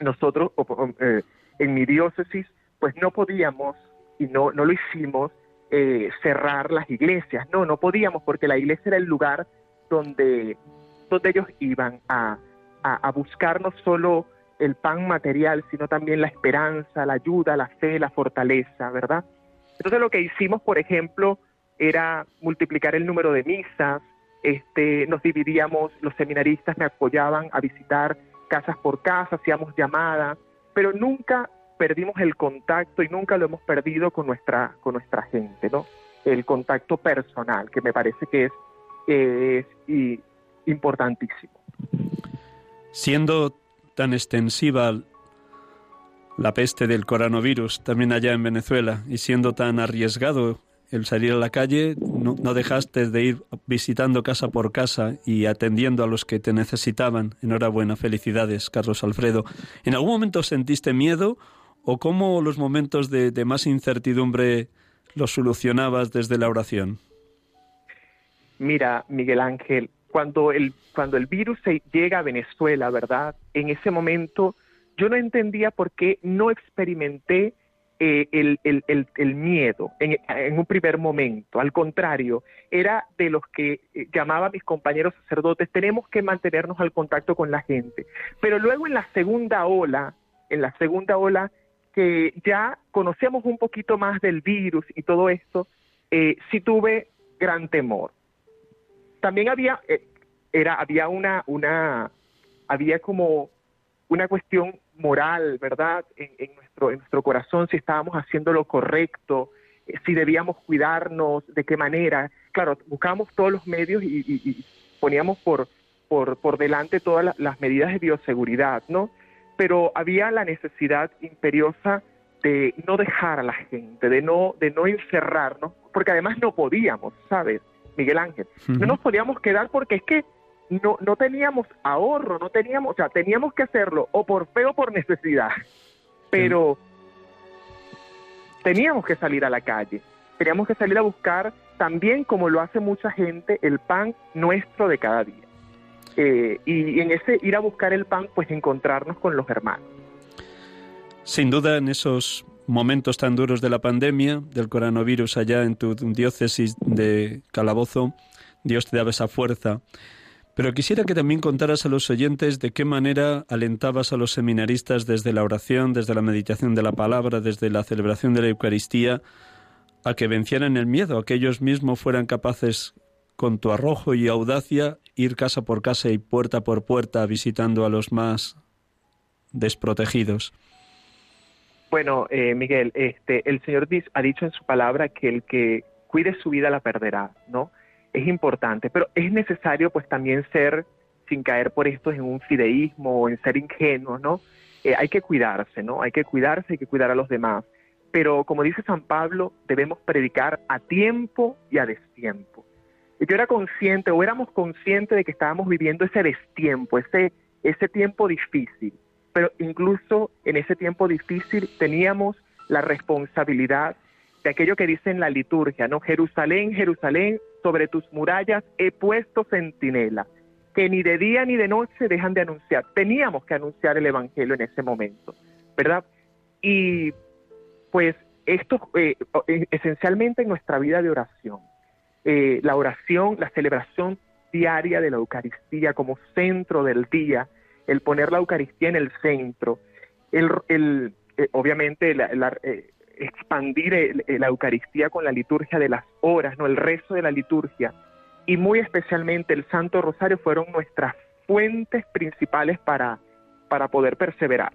Speaker 2: nosotros eh, en mi diócesis, pues no podíamos, y no, no lo hicimos, eh, cerrar las iglesias. No, no podíamos porque la iglesia era el lugar donde, donde ellos iban a, a, a buscar no solo el pan material, sino también la esperanza, la ayuda, la fe, la fortaleza, ¿verdad? Entonces lo que hicimos, por ejemplo, era multiplicar el número de misas, este, nos dividíamos, los seminaristas me apoyaban a visitar casas por casa, hacíamos llamadas, pero nunca perdimos el contacto y nunca lo hemos perdido con nuestra, con nuestra gente, ¿no? El contacto personal, que me parece que es, es y, importantísimo.
Speaker 1: Siendo tan extensiva la peste del coronavirus también allá en Venezuela y siendo tan arriesgado el salir a la calle, no, dejaste de ir visitando casa por casa y atendiendo a los que te necesitaban. Enhorabuena, felicidades, Carlos Alfredo. ¿En algún momento sentiste miedo o cómo los momentos de más incertidumbre los solucionabas desde la oración?
Speaker 2: Mira, Miguel Ángel, cuando el, cuando el virus llega a Venezuela, ¿verdad? En ese momento yo no entendía por qué no experimenté eh, el, miedo en, un primer momento. Al contrario, era de los que eh, llamaba a mis compañeros sacerdotes, tenemos que mantenernos al contacto con la gente. Pero luego en la segunda ola, en la segunda ola, que ya conocíamos un poquito más del virus y todo esto, eh, sí tuve gran temor. También había, era, había una, una, había como una cuestión moral, ¿verdad? En, nuestro, en nuestro corazón, si estábamos haciendo lo correcto, eh, si debíamos cuidarnos, de qué manera. Claro, buscábamos todos los medios y, poníamos por, por, por delante todas las medidas de bioseguridad, ¿no? Pero había la necesidad imperiosa de no dejar a la gente, de no, de no encerrarnos, porque además no podíamos, ¿sabes? Miguel Ángel. No nos podíamos quedar porque es que no, no teníamos ahorro, no teníamos, o sea, teníamos que hacerlo o por fe o por necesidad. Pero teníamos que salir a la calle, teníamos que salir a buscar también, como lo hace mucha gente, el pan nuestro de cada día. Eh, y en ese ir a buscar el pan, pues encontrarnos con los hermanos.
Speaker 1: Sin duda, en esos momentos tan duros de la pandemia, del coronavirus allá en tu diócesis de Calabozo, Dios te daba esa fuerza. Pero quisiera que también contaras a los oyentes de qué manera alentabas a los seminaristas desde la oración, desde la meditación de la palabra, desde la celebración de la Eucaristía, a que vencieran el miedo, a que ellos mismos fueran capaces, con tu arrojo y audacia, ir casa por casa y puerta por puerta visitando a los más desprotegidos.
Speaker 2: Bueno, eh, Miguel, este, el Señor ha dicho en su palabra que el que cuide su vida la perderá, ¿no? Es importante, pero es necesario pues también ser, sin caer por esto en un fideísmo o en ser ingenuo, ¿no? Eh, hay que cuidarse, ¿no? Hay que cuidarse, hay que cuidar a los demás. Pero como dice San Pablo, debemos predicar a tiempo y a destiempo. Yo era consciente o éramos conscientes de que estábamos viviendo ese destiempo, ese, ese tiempo difícil pero incluso en ese tiempo difícil teníamos la responsabilidad de aquello que dice en la liturgia, ¿no? Jerusalén, Jerusalén, sobre tus murallas he puesto centinela, que ni de día ni de noche dejan de anunciar. Teníamos que anunciar el Evangelio en ese momento, ¿verdad? Y pues esto eh, eh, esencialmente en nuestra vida de oración. Eh, la oración, la celebración diaria de la Eucaristía como centro del día, el poner la Eucaristía en el centro, el, eh, obviamente eh, expandir la Eucaristía con la liturgia de las horas, no el rezo de la liturgia, y muy especialmente el Santo Rosario fueron nuestras fuentes principales para, para poder perseverar.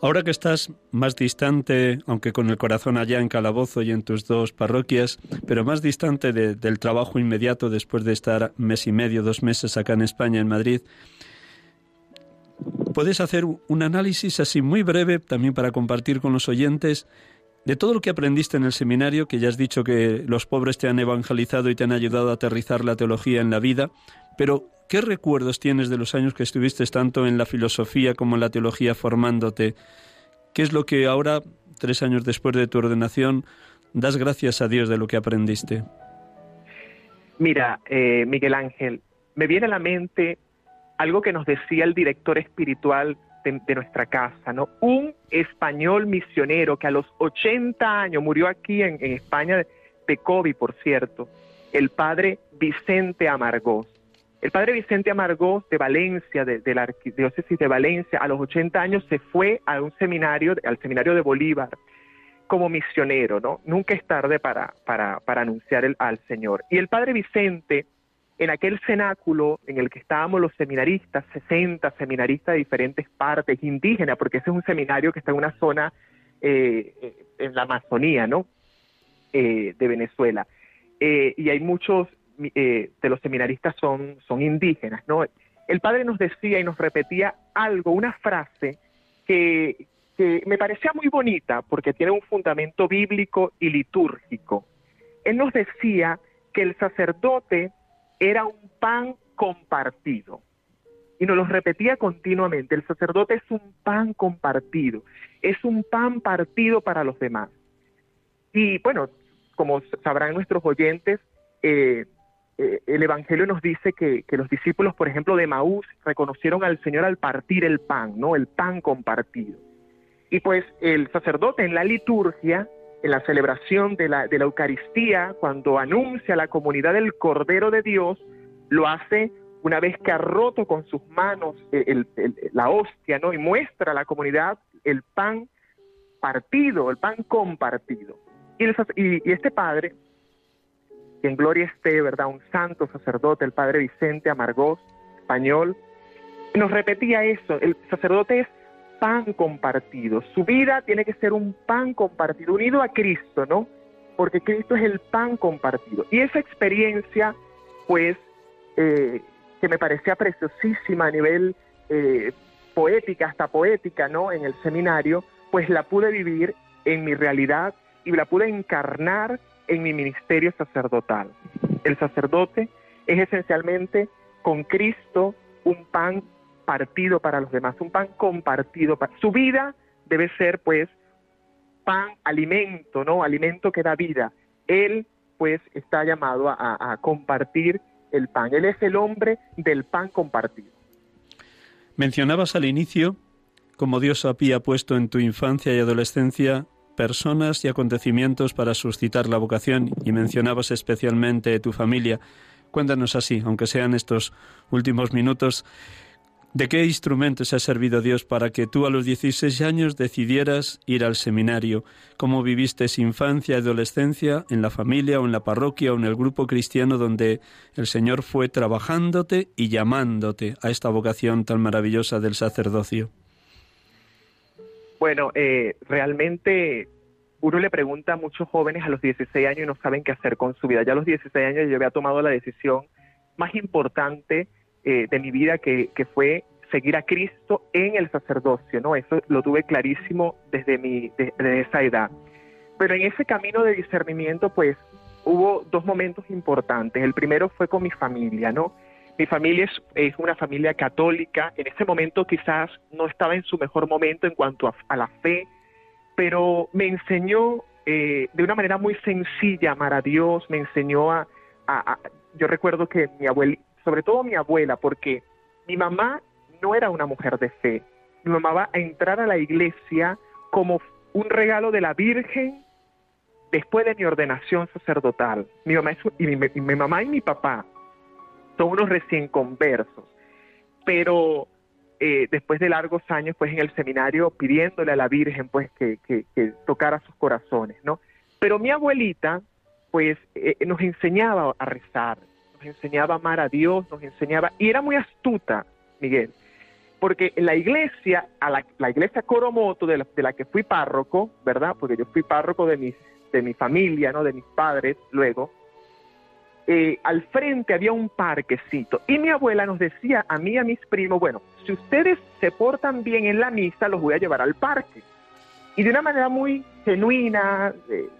Speaker 1: Ahora que estás más distante, aunque con el corazón allá en Calabozo y en tus dos parroquias, pero más distante del trabajo inmediato después de estar mes y medio, dos meses acá en España, en Madrid, puedes hacer un análisis así muy breve también para compartir con los oyentes de todo lo que aprendiste en el seminario, que ya has dicho que los pobres te han evangelizado y te han ayudado a aterrizar la teología en la vida, pero ¿Qué recuerdos tienes de los años que estuviste tanto en la filosofía como en la teología formándote? ¿Qué es lo que ahora, tres años después de tu ordenación, das gracias a Dios de lo que aprendiste?
Speaker 2: Mira, eh, Miguel Ángel, me viene a la mente algo que nos decía el director espiritual de, nuestra casa, ¿no? Un español misionero que a los 80 años murió aquí en, España de COVID, por cierto, el padre Vicente Amargós. El padre Vicente Amargós de Valencia, de, la arquidiócesis de Valencia, a los 80 años se fue a un seminario, al seminario de Bolívar, como misionero, ¿no? Nunca es tarde para, para, anunciar al Señor. Y el padre Vicente, en aquel cenáculo en el que estábamos los seminaristas, 60 seminaristas de diferentes partes, indígenas, porque ese es un seminario que está en una zona eh, eh, en la Amazonía, ¿no? Eh, de Venezuela. y hay muchos eh, de los seminaristas son, son indígenas, ¿no? El padre nos decía y nos repetía algo, una frase que, que me parecía muy bonita porque tiene un fundamento bíblico y litúrgico. Él nos decía que el sacerdote era un pan compartido. Y nos lo repetía continuamente, el sacerdote es un pan compartido, es un pan partido para los demás. Y bueno, como sabrán nuestros oyentes, eh, eh, el Evangelio nos dice que, los discípulos, por ejemplo, de Maús, reconocieron al Señor al partir el pan, ¿no? El pan compartido. Y pues el sacerdote en la liturgia, en la celebración de la, Eucaristía, cuando anuncia a la comunidad del Cordero de Dios, lo hace una vez que ha roto con sus manos la hostia, ¿no? Y muestra a la comunidad el pan partido, el pan compartido. Y, y este padre que en gloria esté, ¿verdad? Un santo sacerdote, el padre Vicente Amargós, español, nos repetía eso, el sacerdote es pan compartido, su vida tiene que ser un pan compartido, unido a Cristo, ¿no? Porque Cristo es el pan compartido. Y esa experiencia, pues, eh, que me parecía preciosísima a nivel eh, poética, hasta poética, ¿no? En el seminario, pues la pude vivir en mi realidad y la pude encarnar en mi ministerio sacerdotal. El sacerdote es esencialmente con Cristo un pan partido para los demás, un pan compartido. Su vida debe ser pues pan, alimento, ¿no? Alimento que da vida. Él pues está llamado a, a compartir el pan. Él es el hombre del pan compartido.
Speaker 1: Mencionabas al inicio como Dios había puesto en tu infancia y adolescencia personas y acontecimientos para suscitar la vocación y mencionabas especialmente tu familia. Cuéntanos así, aunque sean estos últimos minutos, ¿de qué instrumento se ha servido Dios para que tú a los 16 años decidieras ir al seminario? ¿Cómo viviste infancia y adolescencia en la familia o en la parroquia o en el grupo cristiano donde el Señor fue trabajándote y llamándote a esta vocación tan maravillosa del sacerdocio?
Speaker 2: Bueno, eh, realmente uno le pregunta a muchos jóvenes a los 16 años y no saben qué hacer con su vida. Ya a los 16 años yo había tomado la decisión más importante eh, de mi vida que, fue seguir a Cristo en el sacerdocio, ¿no? Eso lo tuve clarísimo desde, mi, esa edad. Pero en ese camino de discernimiento, pues, hubo dos momentos importantes. El primero fue con mi familia, ¿no? Mi familia es, es, una familia católica. En ese momento quizás no estaba en su mejor momento en cuanto a la fe, pero me enseñó eh, de una manera muy sencilla amar a Dios, me enseñó a, yo recuerdo que mi abuela, sobre todo mi abuela, porque mi mamá no era una mujer de fe, mi mamá va a entrar a la iglesia como un regalo de la Virgen después de mi ordenación sacerdotal. Mi mamá, y mi mamá y mi papá son unos recién conversos, pero eh, después de largos años pues en el seminario pidiéndole a la Virgen pues que, tocara sus corazones, ¿no? Pero mi abuelita pues eh, nos enseñaba a rezar, nos enseñaba a amar a Dios, nos enseñaba, y era muy astuta, Miguel, porque la iglesia, a la, iglesia Coromoto, de la, de la, que fui párroco, ¿verdad? Porque yo fui párroco de, mis, de mi familia, ¿no? De mis padres, luego, eh, al frente había un parquecito y mi abuela nos decía a mí y a mis primos, bueno, si ustedes se portan bien en la misa, los voy a llevar al parque. Y de una manera muy genuina, eh,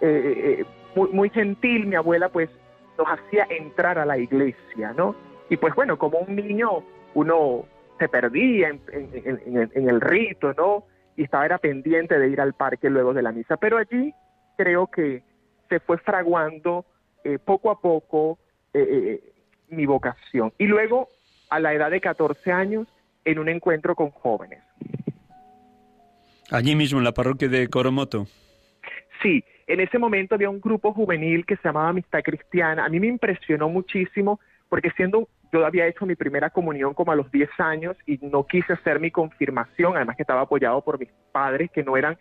Speaker 2: eh, muy, muy, gentil, mi abuela pues nos hacía entrar a la iglesia, ¿no? Y pues bueno, como un niño, uno se perdía en, el rito, ¿no? Y estaba pendiente de ir al parque luego de la misa. Pero allí creo que se fue fraguando eh, poco a poco eh, eh, mi vocación. Y luego, a la edad de 14 años, en un encuentro con jóvenes.
Speaker 1: Allí mismo, en la parroquia de Coromoto.
Speaker 2: Sí, en ese momento había un grupo juvenil que se llamaba Amistad Cristiana. A mí me impresionó muchísimo porque siendo yo había hecho mi primera comunión como a los 10 años y no quise hacer mi confirmación, además que estaba apoyado por mis padres que no eran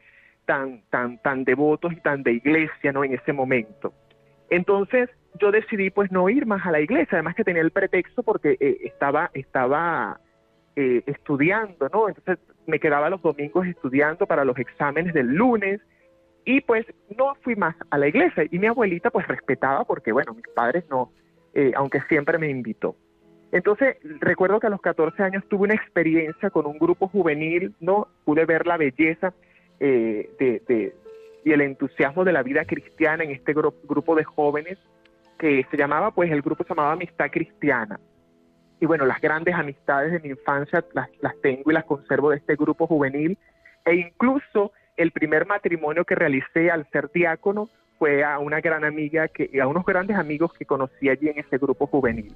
Speaker 2: tan tan tan devotos y tan de iglesia, ¿no? en ese momento. Entonces yo decidí pues no ir más a la iglesia, además que tenía el pretexto porque eh, estaba, estaba eh, estudiando, ¿no? Entonces me quedaba los domingos estudiando para los exámenes del lunes y pues no fui más a la iglesia y mi abuelita pues respetaba porque bueno, mis padres no, eh, aunque siempre me invitó. Entonces recuerdo que a los 14 años tuve una experiencia con un grupo juvenil, ¿no? Pude ver la belleza de y el entusiasmo de la vida cristiana en este grupo de jóvenes que se llamaba, pues el grupo se llamaba Amistad Cristiana. Y bueno, las grandes amistades de mi infancia las, tengo y las conservo de este grupo juvenil. E incluso el primer matrimonio que realicé al ser diácono fue a una gran amiga, que, a unos grandes amigos que conocí allí en ese grupo juvenil.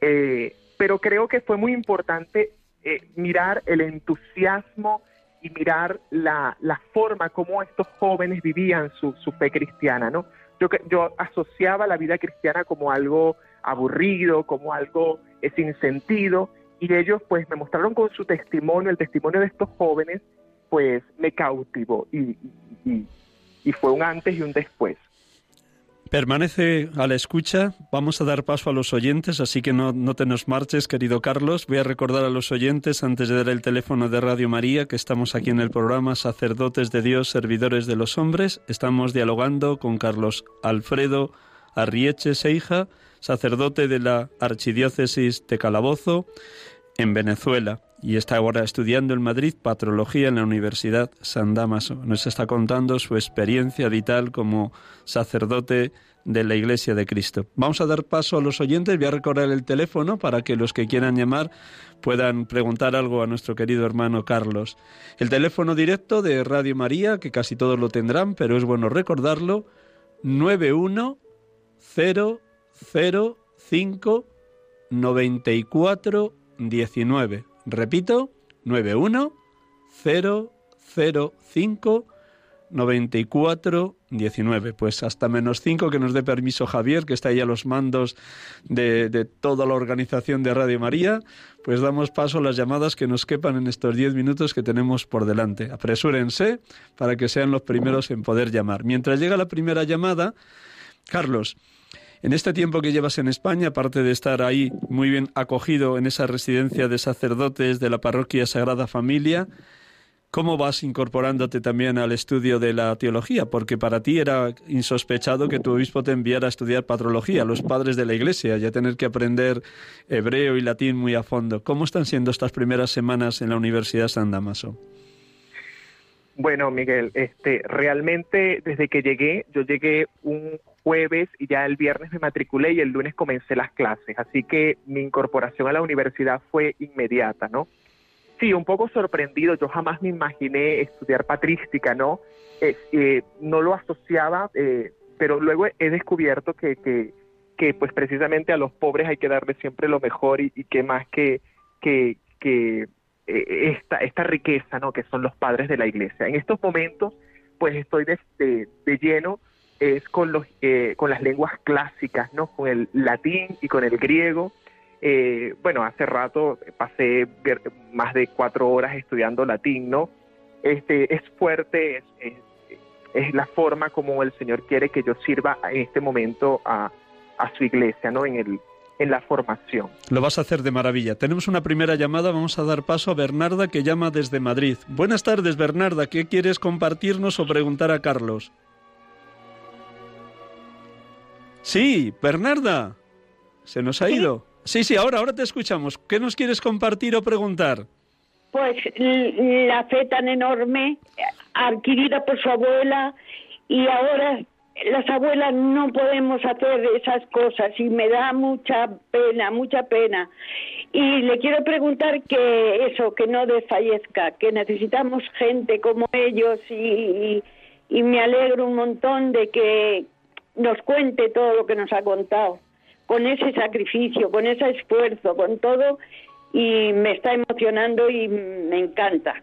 Speaker 2: Eh, pero creo que fue muy importante eh, mirar el entusiasmo y mirar la, la forma como estos jóvenes vivían su, su fe cristiana, ¿no? Yo, yo asociaba la vida cristiana como algo aburrido, como algo eh, sin sentido, y ellos pues me mostraron con su testimonio, el testimonio de estos jóvenes, pues me cautivó y, y, y fue un antes y un después.
Speaker 1: Permanece a la escucha. Vamos a dar paso a los oyentes, así que no, no, te nos marches, querido Carlos. Voy a recordar a los oyentes, antes de dar el teléfono de Radio María, que estamos aquí en el programa Sacerdotes de Dios, Servidores de los Hombres. Estamos dialogando con Carlos Alfredo Arrieche Seija, sacerdote de la Archidiócesis de Calabozo, en Venezuela. Y está ahora estudiando en Madrid patrología en la Universidad San Damaso. Nos está contando su experiencia vital como sacerdote de la Iglesia de Cristo. Vamos a dar paso a los oyentes, voy a recordar el teléfono para que los que quieran llamar puedan preguntar algo a nuestro querido hermano Carlos. El teléfono directo de Radio María, que casi todos lo tendrán, pero es bueno recordarlo, 91005 9419. Repito, 91005 94 19. Pues hasta menos 5 que nos dé permiso Javier, que está ahí a los mandos de, de, toda la organización de Radio María. Pues damos paso a las llamadas que nos quepan en estos 10 minutos que tenemos por delante. Apresúrense para que sean los primeros en poder llamar. Mientras llega la primera llamada, Carlos. En este tiempo que llevas en España, aparte de estar ahí muy bien acogido en esa residencia de sacerdotes de la parroquia Sagrada Familia, ¿Cómo vas incorporándote también al estudio de la teología? Porque para ti era insospechado que tu obispo te enviara a estudiar patrología, los padres de la iglesia, y a tener que aprender hebreo y latín muy a fondo. ¿Cómo están siendo estas primeras semanas en la Universidad San Damaso?
Speaker 2: Bueno, Miguel, este, realmente desde que llegué, yo llegué un jueves y ya el viernes me matriculé y el lunes comencé las clases, así que mi incorporación a la universidad fue inmediata, ¿no? Sí, un poco sorprendido. Yo jamás me imaginé estudiar patrística, ¿no? Eh, eh, no lo asociaba, eh, pero luego he descubierto que, que, pues precisamente a los pobres hay que darles siempre lo mejor y, y que más que, que, que esta, esta riqueza, ¿no? Que son los padres de la iglesia. En estos momentos, pues estoy de, de, de lleno es con, los, con las lenguas clásicas, ¿no? Con el latín y con el griego eh, bueno, hace rato pasé más de cuatro horas estudiando latín, ¿no? Este, es fuerte, es, es, la forma como el Señor quiere que yo sirva en este momento a, a su iglesia, ¿no? En, el, en la formación.
Speaker 1: Lo vas a hacer de maravilla. Tenemos una primera llamada, vamos a dar paso a Bernarda que llama desde Madrid. Buenas tardes, Bernarda, ¿qué quieres compartirnos o preguntar a Carlos? Sí, Bernarda, se nos ha ido. Sí, sí, ahora, ahora te escuchamos. ¿Qué nos quieres compartir o preguntar?
Speaker 3: Pues la fe tan enorme adquirida por su abuela y ahora las abuelas no podemos hacer esas cosas y me da mucha pena, mucha pena. Y le quiero preguntar que eso, que no desfallezca, que necesitamos gente como ellos y, y me alegro un montón de que nos cuente todo lo que nos ha contado con ese sacrificio, con ese esfuerzo, con todo, y me está emocionando y me encanta,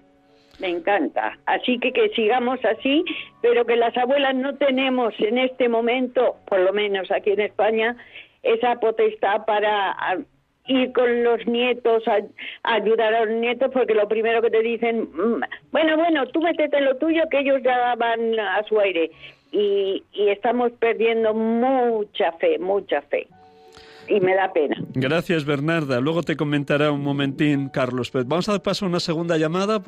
Speaker 3: me encanta. Así que que sigamos así, pero que las abuelas no tenemos en este momento, por lo menos aquí en España, esa potestad para ir con los nietos a, ayudar a los nietos porque lo primero que te dicen mm, bueno bueno tú métete en lo tuyo que ellos ya van a su aire y, y estamos perdiendo mucha fe mucha fe y me da pena.
Speaker 1: Gracias, Bernarda. Luego te comentará un momentín, Carlos. Pero vamos a dar paso a una segunda llamada.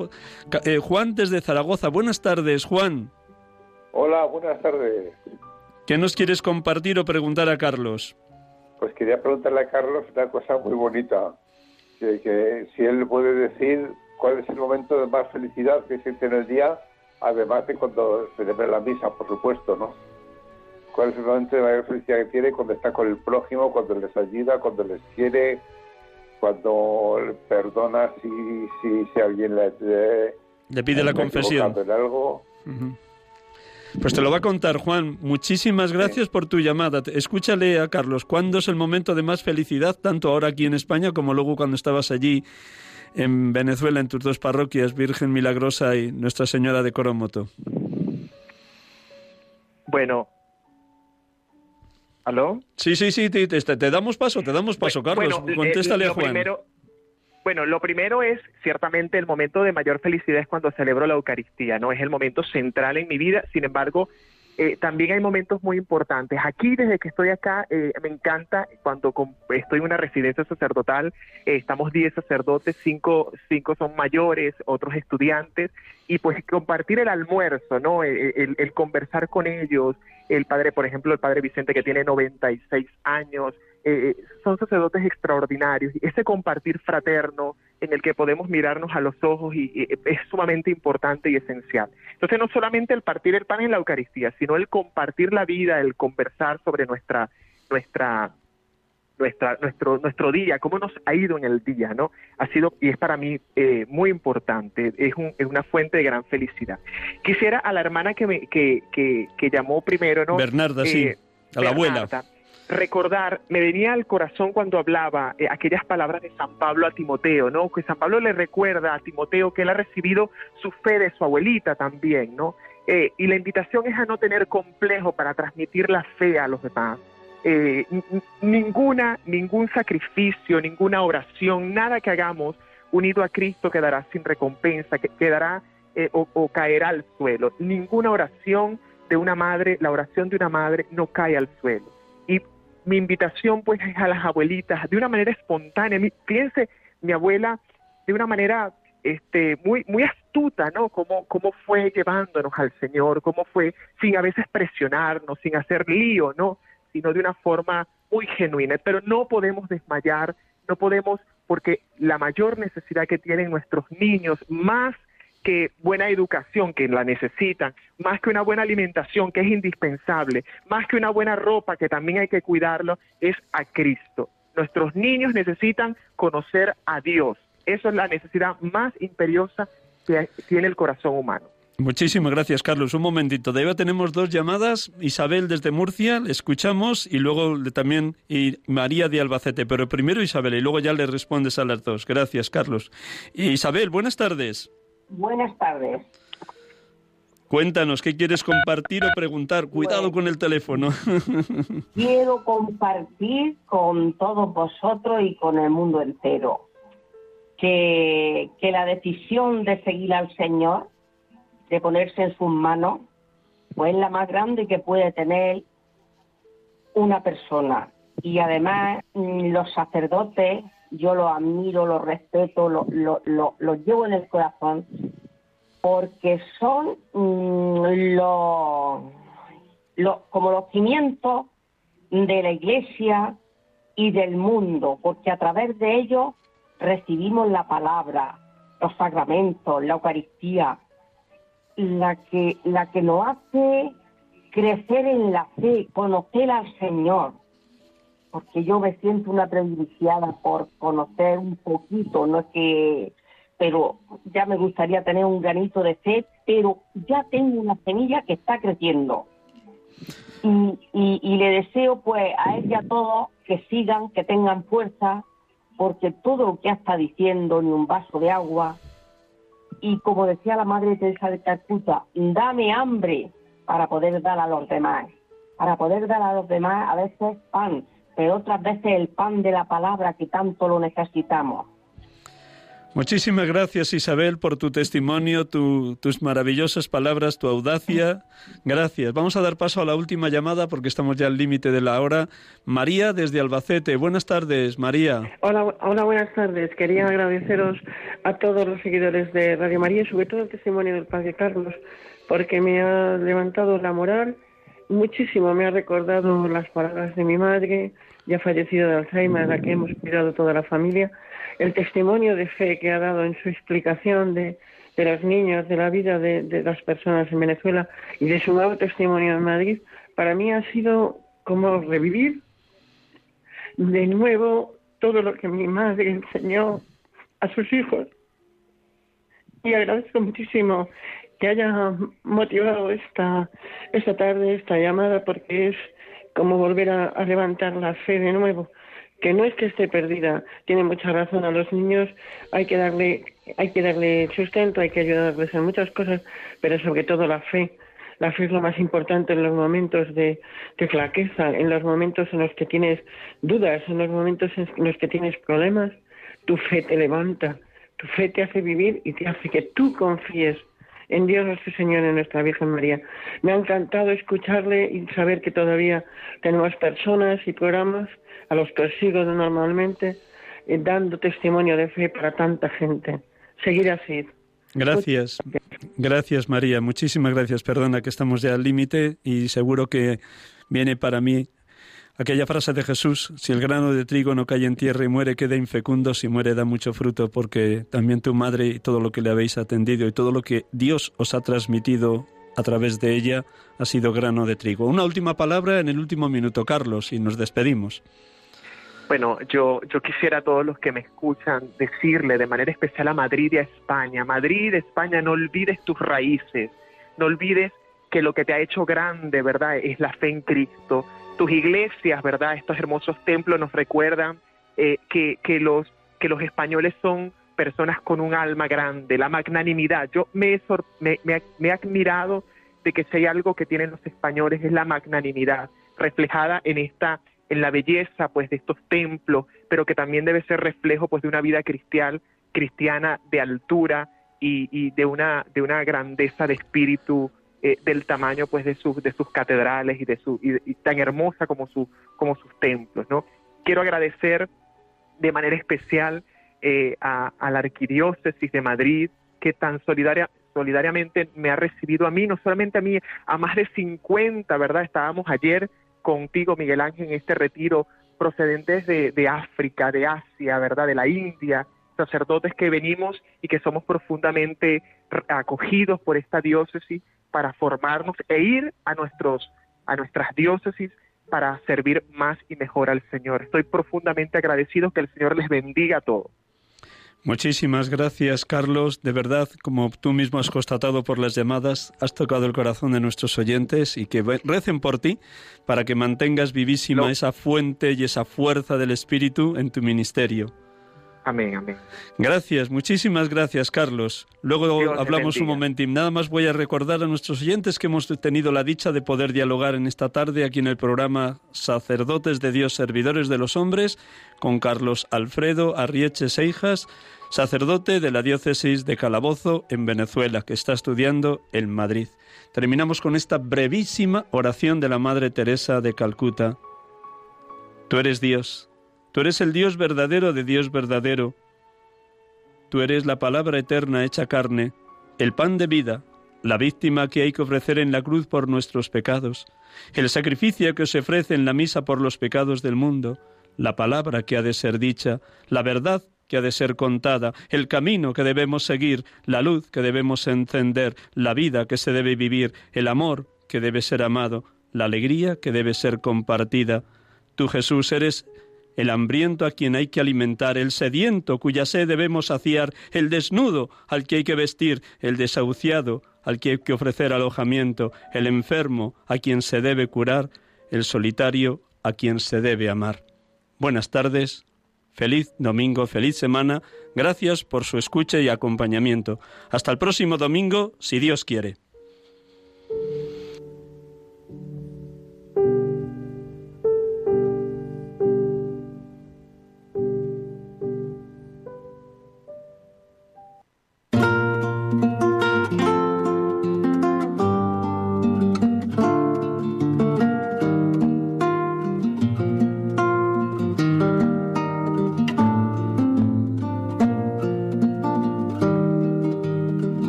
Speaker 1: Eh, Juan desde Zaragoza. Buenas tardes, Juan.
Speaker 4: Hola, buenas tardes.
Speaker 1: ¿Qué nos quieres compartir o preguntar a Carlos?
Speaker 4: Pues quería preguntarle a Carlos una cosa muy bonita. Que, que si él puede decir cuál es el momento de más felicidad que siente en el día, además de cuando celebra la misa, por supuesto, ¿no? cuál es el momento de mayor felicidad que tiene cuando está con el prójimo, cuando les ayuda, cuando les quiere, cuando perdona si, si, si alguien le,
Speaker 1: le, pide la confesión.
Speaker 4: En algo.
Speaker 1: Pues te lo va a contar, Juan. Muchísimas gracias por tu llamada. Escúchale a Carlos, ¿cuándo es el momento de más felicidad, tanto ahora aquí en España como luego cuando estabas allí en Venezuela, en tus dos parroquias, Virgen Milagrosa y Nuestra Señora de Coromoto?
Speaker 2: Bueno, ¿Aló?
Speaker 1: Sí, sí, sí, te, te, damos paso, te damos paso, Carlos. Bueno, Contéstale a Juan.
Speaker 2: Primero, bueno, lo primero es ciertamente el momento de mayor felicidad es cuando celebro la Eucaristía, ¿no? Es el momento central en mi vida, sin embargo, eh, también hay momentos muy importantes. Aquí, desde que estoy acá, eh, me encanta cuando estoy en una residencia sacerdotal, eh, estamos 10 sacerdotes, 5 cinco, son mayores, otros estudiantes, y pues compartir el almuerzo, ¿no? El, el, conversar con ellos, el padre, por ejemplo, el padre Vicente que tiene 96 años, son sacerdotes extraordinarios, ese compartir fraterno, en el que podemos mirarnos a los ojos y, es sumamente importante y esencial. Entonces no solamente el partir el pan en la Eucaristía, sino el compartir la vida, el conversar sobre nuestra nuestra nuestra nuestro nuestro día, cómo nos ha ido en el día, ¿no? Ha sido y es para mí eh, muy importante, es, es, una fuente de gran felicidad. Quisiera a la hermana que me que, que, que llamó primero, ¿no?
Speaker 1: Bernarda, sí, eh, a la abuela
Speaker 2: recordar, me venía al corazón cuando hablaba eh, aquellas palabras de San Pablo a Timoteo, ¿no? Que San Pablo le recuerda a Timoteo que él ha recibido su fe de su abuelita también, ¿no? Eh, y la invitación es a no tener complejo para transmitir la fe a los demás. Eh, ninguna, ningún sacrificio, ninguna oración, nada que hagamos unido a Cristo quedará sin recompensa, que quedará o, o caerá al suelo. Ninguna oración de una madre, la oración de una madre no cae al suelo. Mi invitación pues es a las abuelitas de una manera espontánea. Fíjense, mi abuela de una manera este, muy, muy astuta, ¿no? Cómo, cómo fue llevándonos al Señor, cómo fue sin a veces presionarnos, sin hacer lío, ¿no? Sino de una forma muy genuina. Pero no podemos desmayar, no podemos, porque la mayor necesidad que tienen nuestros niños, más que buena educación, que la necesitan, más que una buena alimentación, que es indispensable, más que una buena ropa, que también hay que cuidarlo, es a Cristo. Nuestros niños necesitan conocer a Dios. Esa es la necesidad más imperiosa que tiene el corazón humano.
Speaker 1: Muchísimas gracias, Carlos. Un momentito. De ahí tenemos dos llamadas. Isabel desde Murcia, le escuchamos, y luego también y María de Albacete. Pero primero Isabel, y luego ya le respondes a las dos. Gracias, Carlos. Isabel, buenas tardes.
Speaker 5: Buenas tardes.
Speaker 1: Cuéntanos, ¿qué quieres compartir o preguntar? Cuidado con el teléfono. <laughs>
Speaker 5: Quiero compartir con todos vosotros y con el mundo entero que, que la decisión de seguir al Señor, de ponerse en sus manos, pues es la más grande que puede tener una persona. Y además mm, los sacerdotes yo lo admiro, lo respeto, lo, llevo en el corazón, porque son mm, como los cimientos de la iglesia y del mundo, porque a través de ellos recibimos la palabra, los sacramentos, la Eucaristía, la que, la que nos hace crecer en la fe, conocer al Señor porque yo me siento una privilegiada por conocer un poquito, no es que, pero ya me gustaría tener un granito de fe, pero ya tengo una semilla que está creciendo. Y, le deseo pues a y a todos que sigan, que tengan fuerza, porque todo lo que está diciendo, ni un vaso de agua, y como decía la Madre Teresa de Calcuta, dame hambre para poder dar a los demás, para poder dar a los demás a veces pan, pero otras veces el pan de la palabra que tanto lo necesitamos.
Speaker 1: Muchísimas gracias Isabel por tu testimonio, tus maravillosas palabras, tu audacia. Gracias. Vamos a dar paso a la última llamada porque estamos ya al límite de la hora. María desde Albacete. Buenas tardes, María.
Speaker 6: Hola, hola, buenas tardes. Quería agradeceros a todos los seguidores de Radio María y sobre todo el testimonio del Padre Carlos porque me ha levantado la moral muchísimo. Me ha recordado las palabras de mi madre, ya fallecida de Alzheimer, a la que hemos cuidado toda la familia, el testimonio de fe que ha dado en su explicación de, de los niños, de la vida de, de, las personas en Venezuela y de su nuevo testimonio en Madrid, para mí ha sido como revivir de nuevo todo lo que mi madre enseñó a sus hijos. Y agradezco muchísimo que haya motivado esta, esta tarde, esta llamada, porque es como volver a, levantar la fe de nuevo que no es que esté perdida, tiene mucha razón a los niños, hay que darle, hay que darle sustento, hay que ayudarles en muchas cosas, pero sobre todo la fe. La fe es lo más importante en los momentos de, de flaqueza, en los momentos en los que tienes dudas, en los momentos en los que tienes problemas, tu fe te levanta, tu fe te hace vivir y te hace que tú confíes en Dios nuestro Señor, en nuestra Virgen María. Me ha encantado escucharle y saber que todavía tenemos personas y programas a los que sigo normalmente eh, dando testimonio de fe para tanta gente. Seguir así.
Speaker 1: Gracias. Gracias, María. Muchísimas gracias. Perdona que estamos ya al límite y seguro que viene para mí Aquella frase de Jesús, si el grano de trigo no cae en tierra y muere, queda infecundo, si muere da mucho fruto, porque también tu madre y todo lo que le habéis atendido y todo lo que Dios os ha transmitido a través de ella ha sido grano de trigo. Una última palabra en el último minuto, Carlos, y nos despedimos.
Speaker 2: Bueno, yo, yo quisiera a todos los que me escuchan decirle de manera especial a Madrid y a España, Madrid, España, no olvides tus raíces, no olvides que lo que te ha hecho grande, ¿verdad?, es la fe en Cristo. Tus iglesias, ¿verdad?, estos hermosos templos nos recuerdan eh, que, que, los, que los españoles son personas con un alma grande, la magnanimidad. Yo me he, me, me he admirado de que si hay algo que tienen los españoles es la magnanimidad, reflejada en esta en la belleza pues de estos templos, pero que también debe ser reflejo pues de una vida cristiana, cristiana de altura y, de una de una grandeza de espíritu eh, del tamaño pues de sus de sus catedrales y de su y, tan hermosa como su como sus templos, ¿no? Quiero agradecer de manera especial eh, a, la arquidiócesis de Madrid que tan solidaria solidariamente me ha recibido a mí, no solamente a mí, a más de 50, ¿verdad? Estábamos ayer contigo, Miguel Ángel, en este retiro procedentes de, de África, de Asia, ¿verdad? De la India, sacerdotes que venimos y que somos profundamente acogidos por esta diócesis para formarnos e ir a nuestros a nuestras diócesis para servir más y mejor al Señor. Estoy profundamente agradecido que el Señor les bendiga a todos.
Speaker 1: Muchísimas gracias, Carlos. De verdad, como tú mismo has constatado por las llamadas, has tocado el corazón de nuestros oyentes y que recen por ti para que mantengas vivísima esa fuente y esa fuerza del Espíritu en tu ministerio.
Speaker 2: Amén, amén.
Speaker 1: Gracias, muchísimas gracias, Carlos. Luego hablamos un momentín. Nada más voy a recordar a nuestros oyentes que hemos tenido la dicha de poder dialogar en esta tarde aquí en el programa Sacerdotes de Dios, Servidores de los Hombres, con Carlos Alfredo Arrieche Seijas, sacerdote de la diócesis de Calabozo en Venezuela, que está estudiando en Madrid. Terminamos con esta brevísima oración de la Madre Teresa de Calcuta. Tú eres Dios Tú eres el Dios verdadero de Dios verdadero. Tú eres la palabra eterna hecha carne, el pan de vida, la víctima que hay que ofrecer en la cruz por nuestros pecados, el sacrificio que se ofrece en la misa por los pecados del mundo, la palabra que ha de ser dicha, la verdad que ha de ser contada, el camino que debemos seguir, la luz que debemos encender, la vida que se debe vivir, el amor que debe ser amado, la alegría que debe ser compartida. Tú Jesús eres el hambriento a quien hay que alimentar, el sediento cuya sed debemos saciar, el desnudo al que hay que vestir, el desahuciado al que hay que ofrecer alojamiento, el enfermo a quien se debe curar, el solitario a quien se debe amar. Buenas tardes, feliz domingo, feliz semana, gracias por su escucha y acompañamiento. Hasta el próximo domingo, si Dios quiere.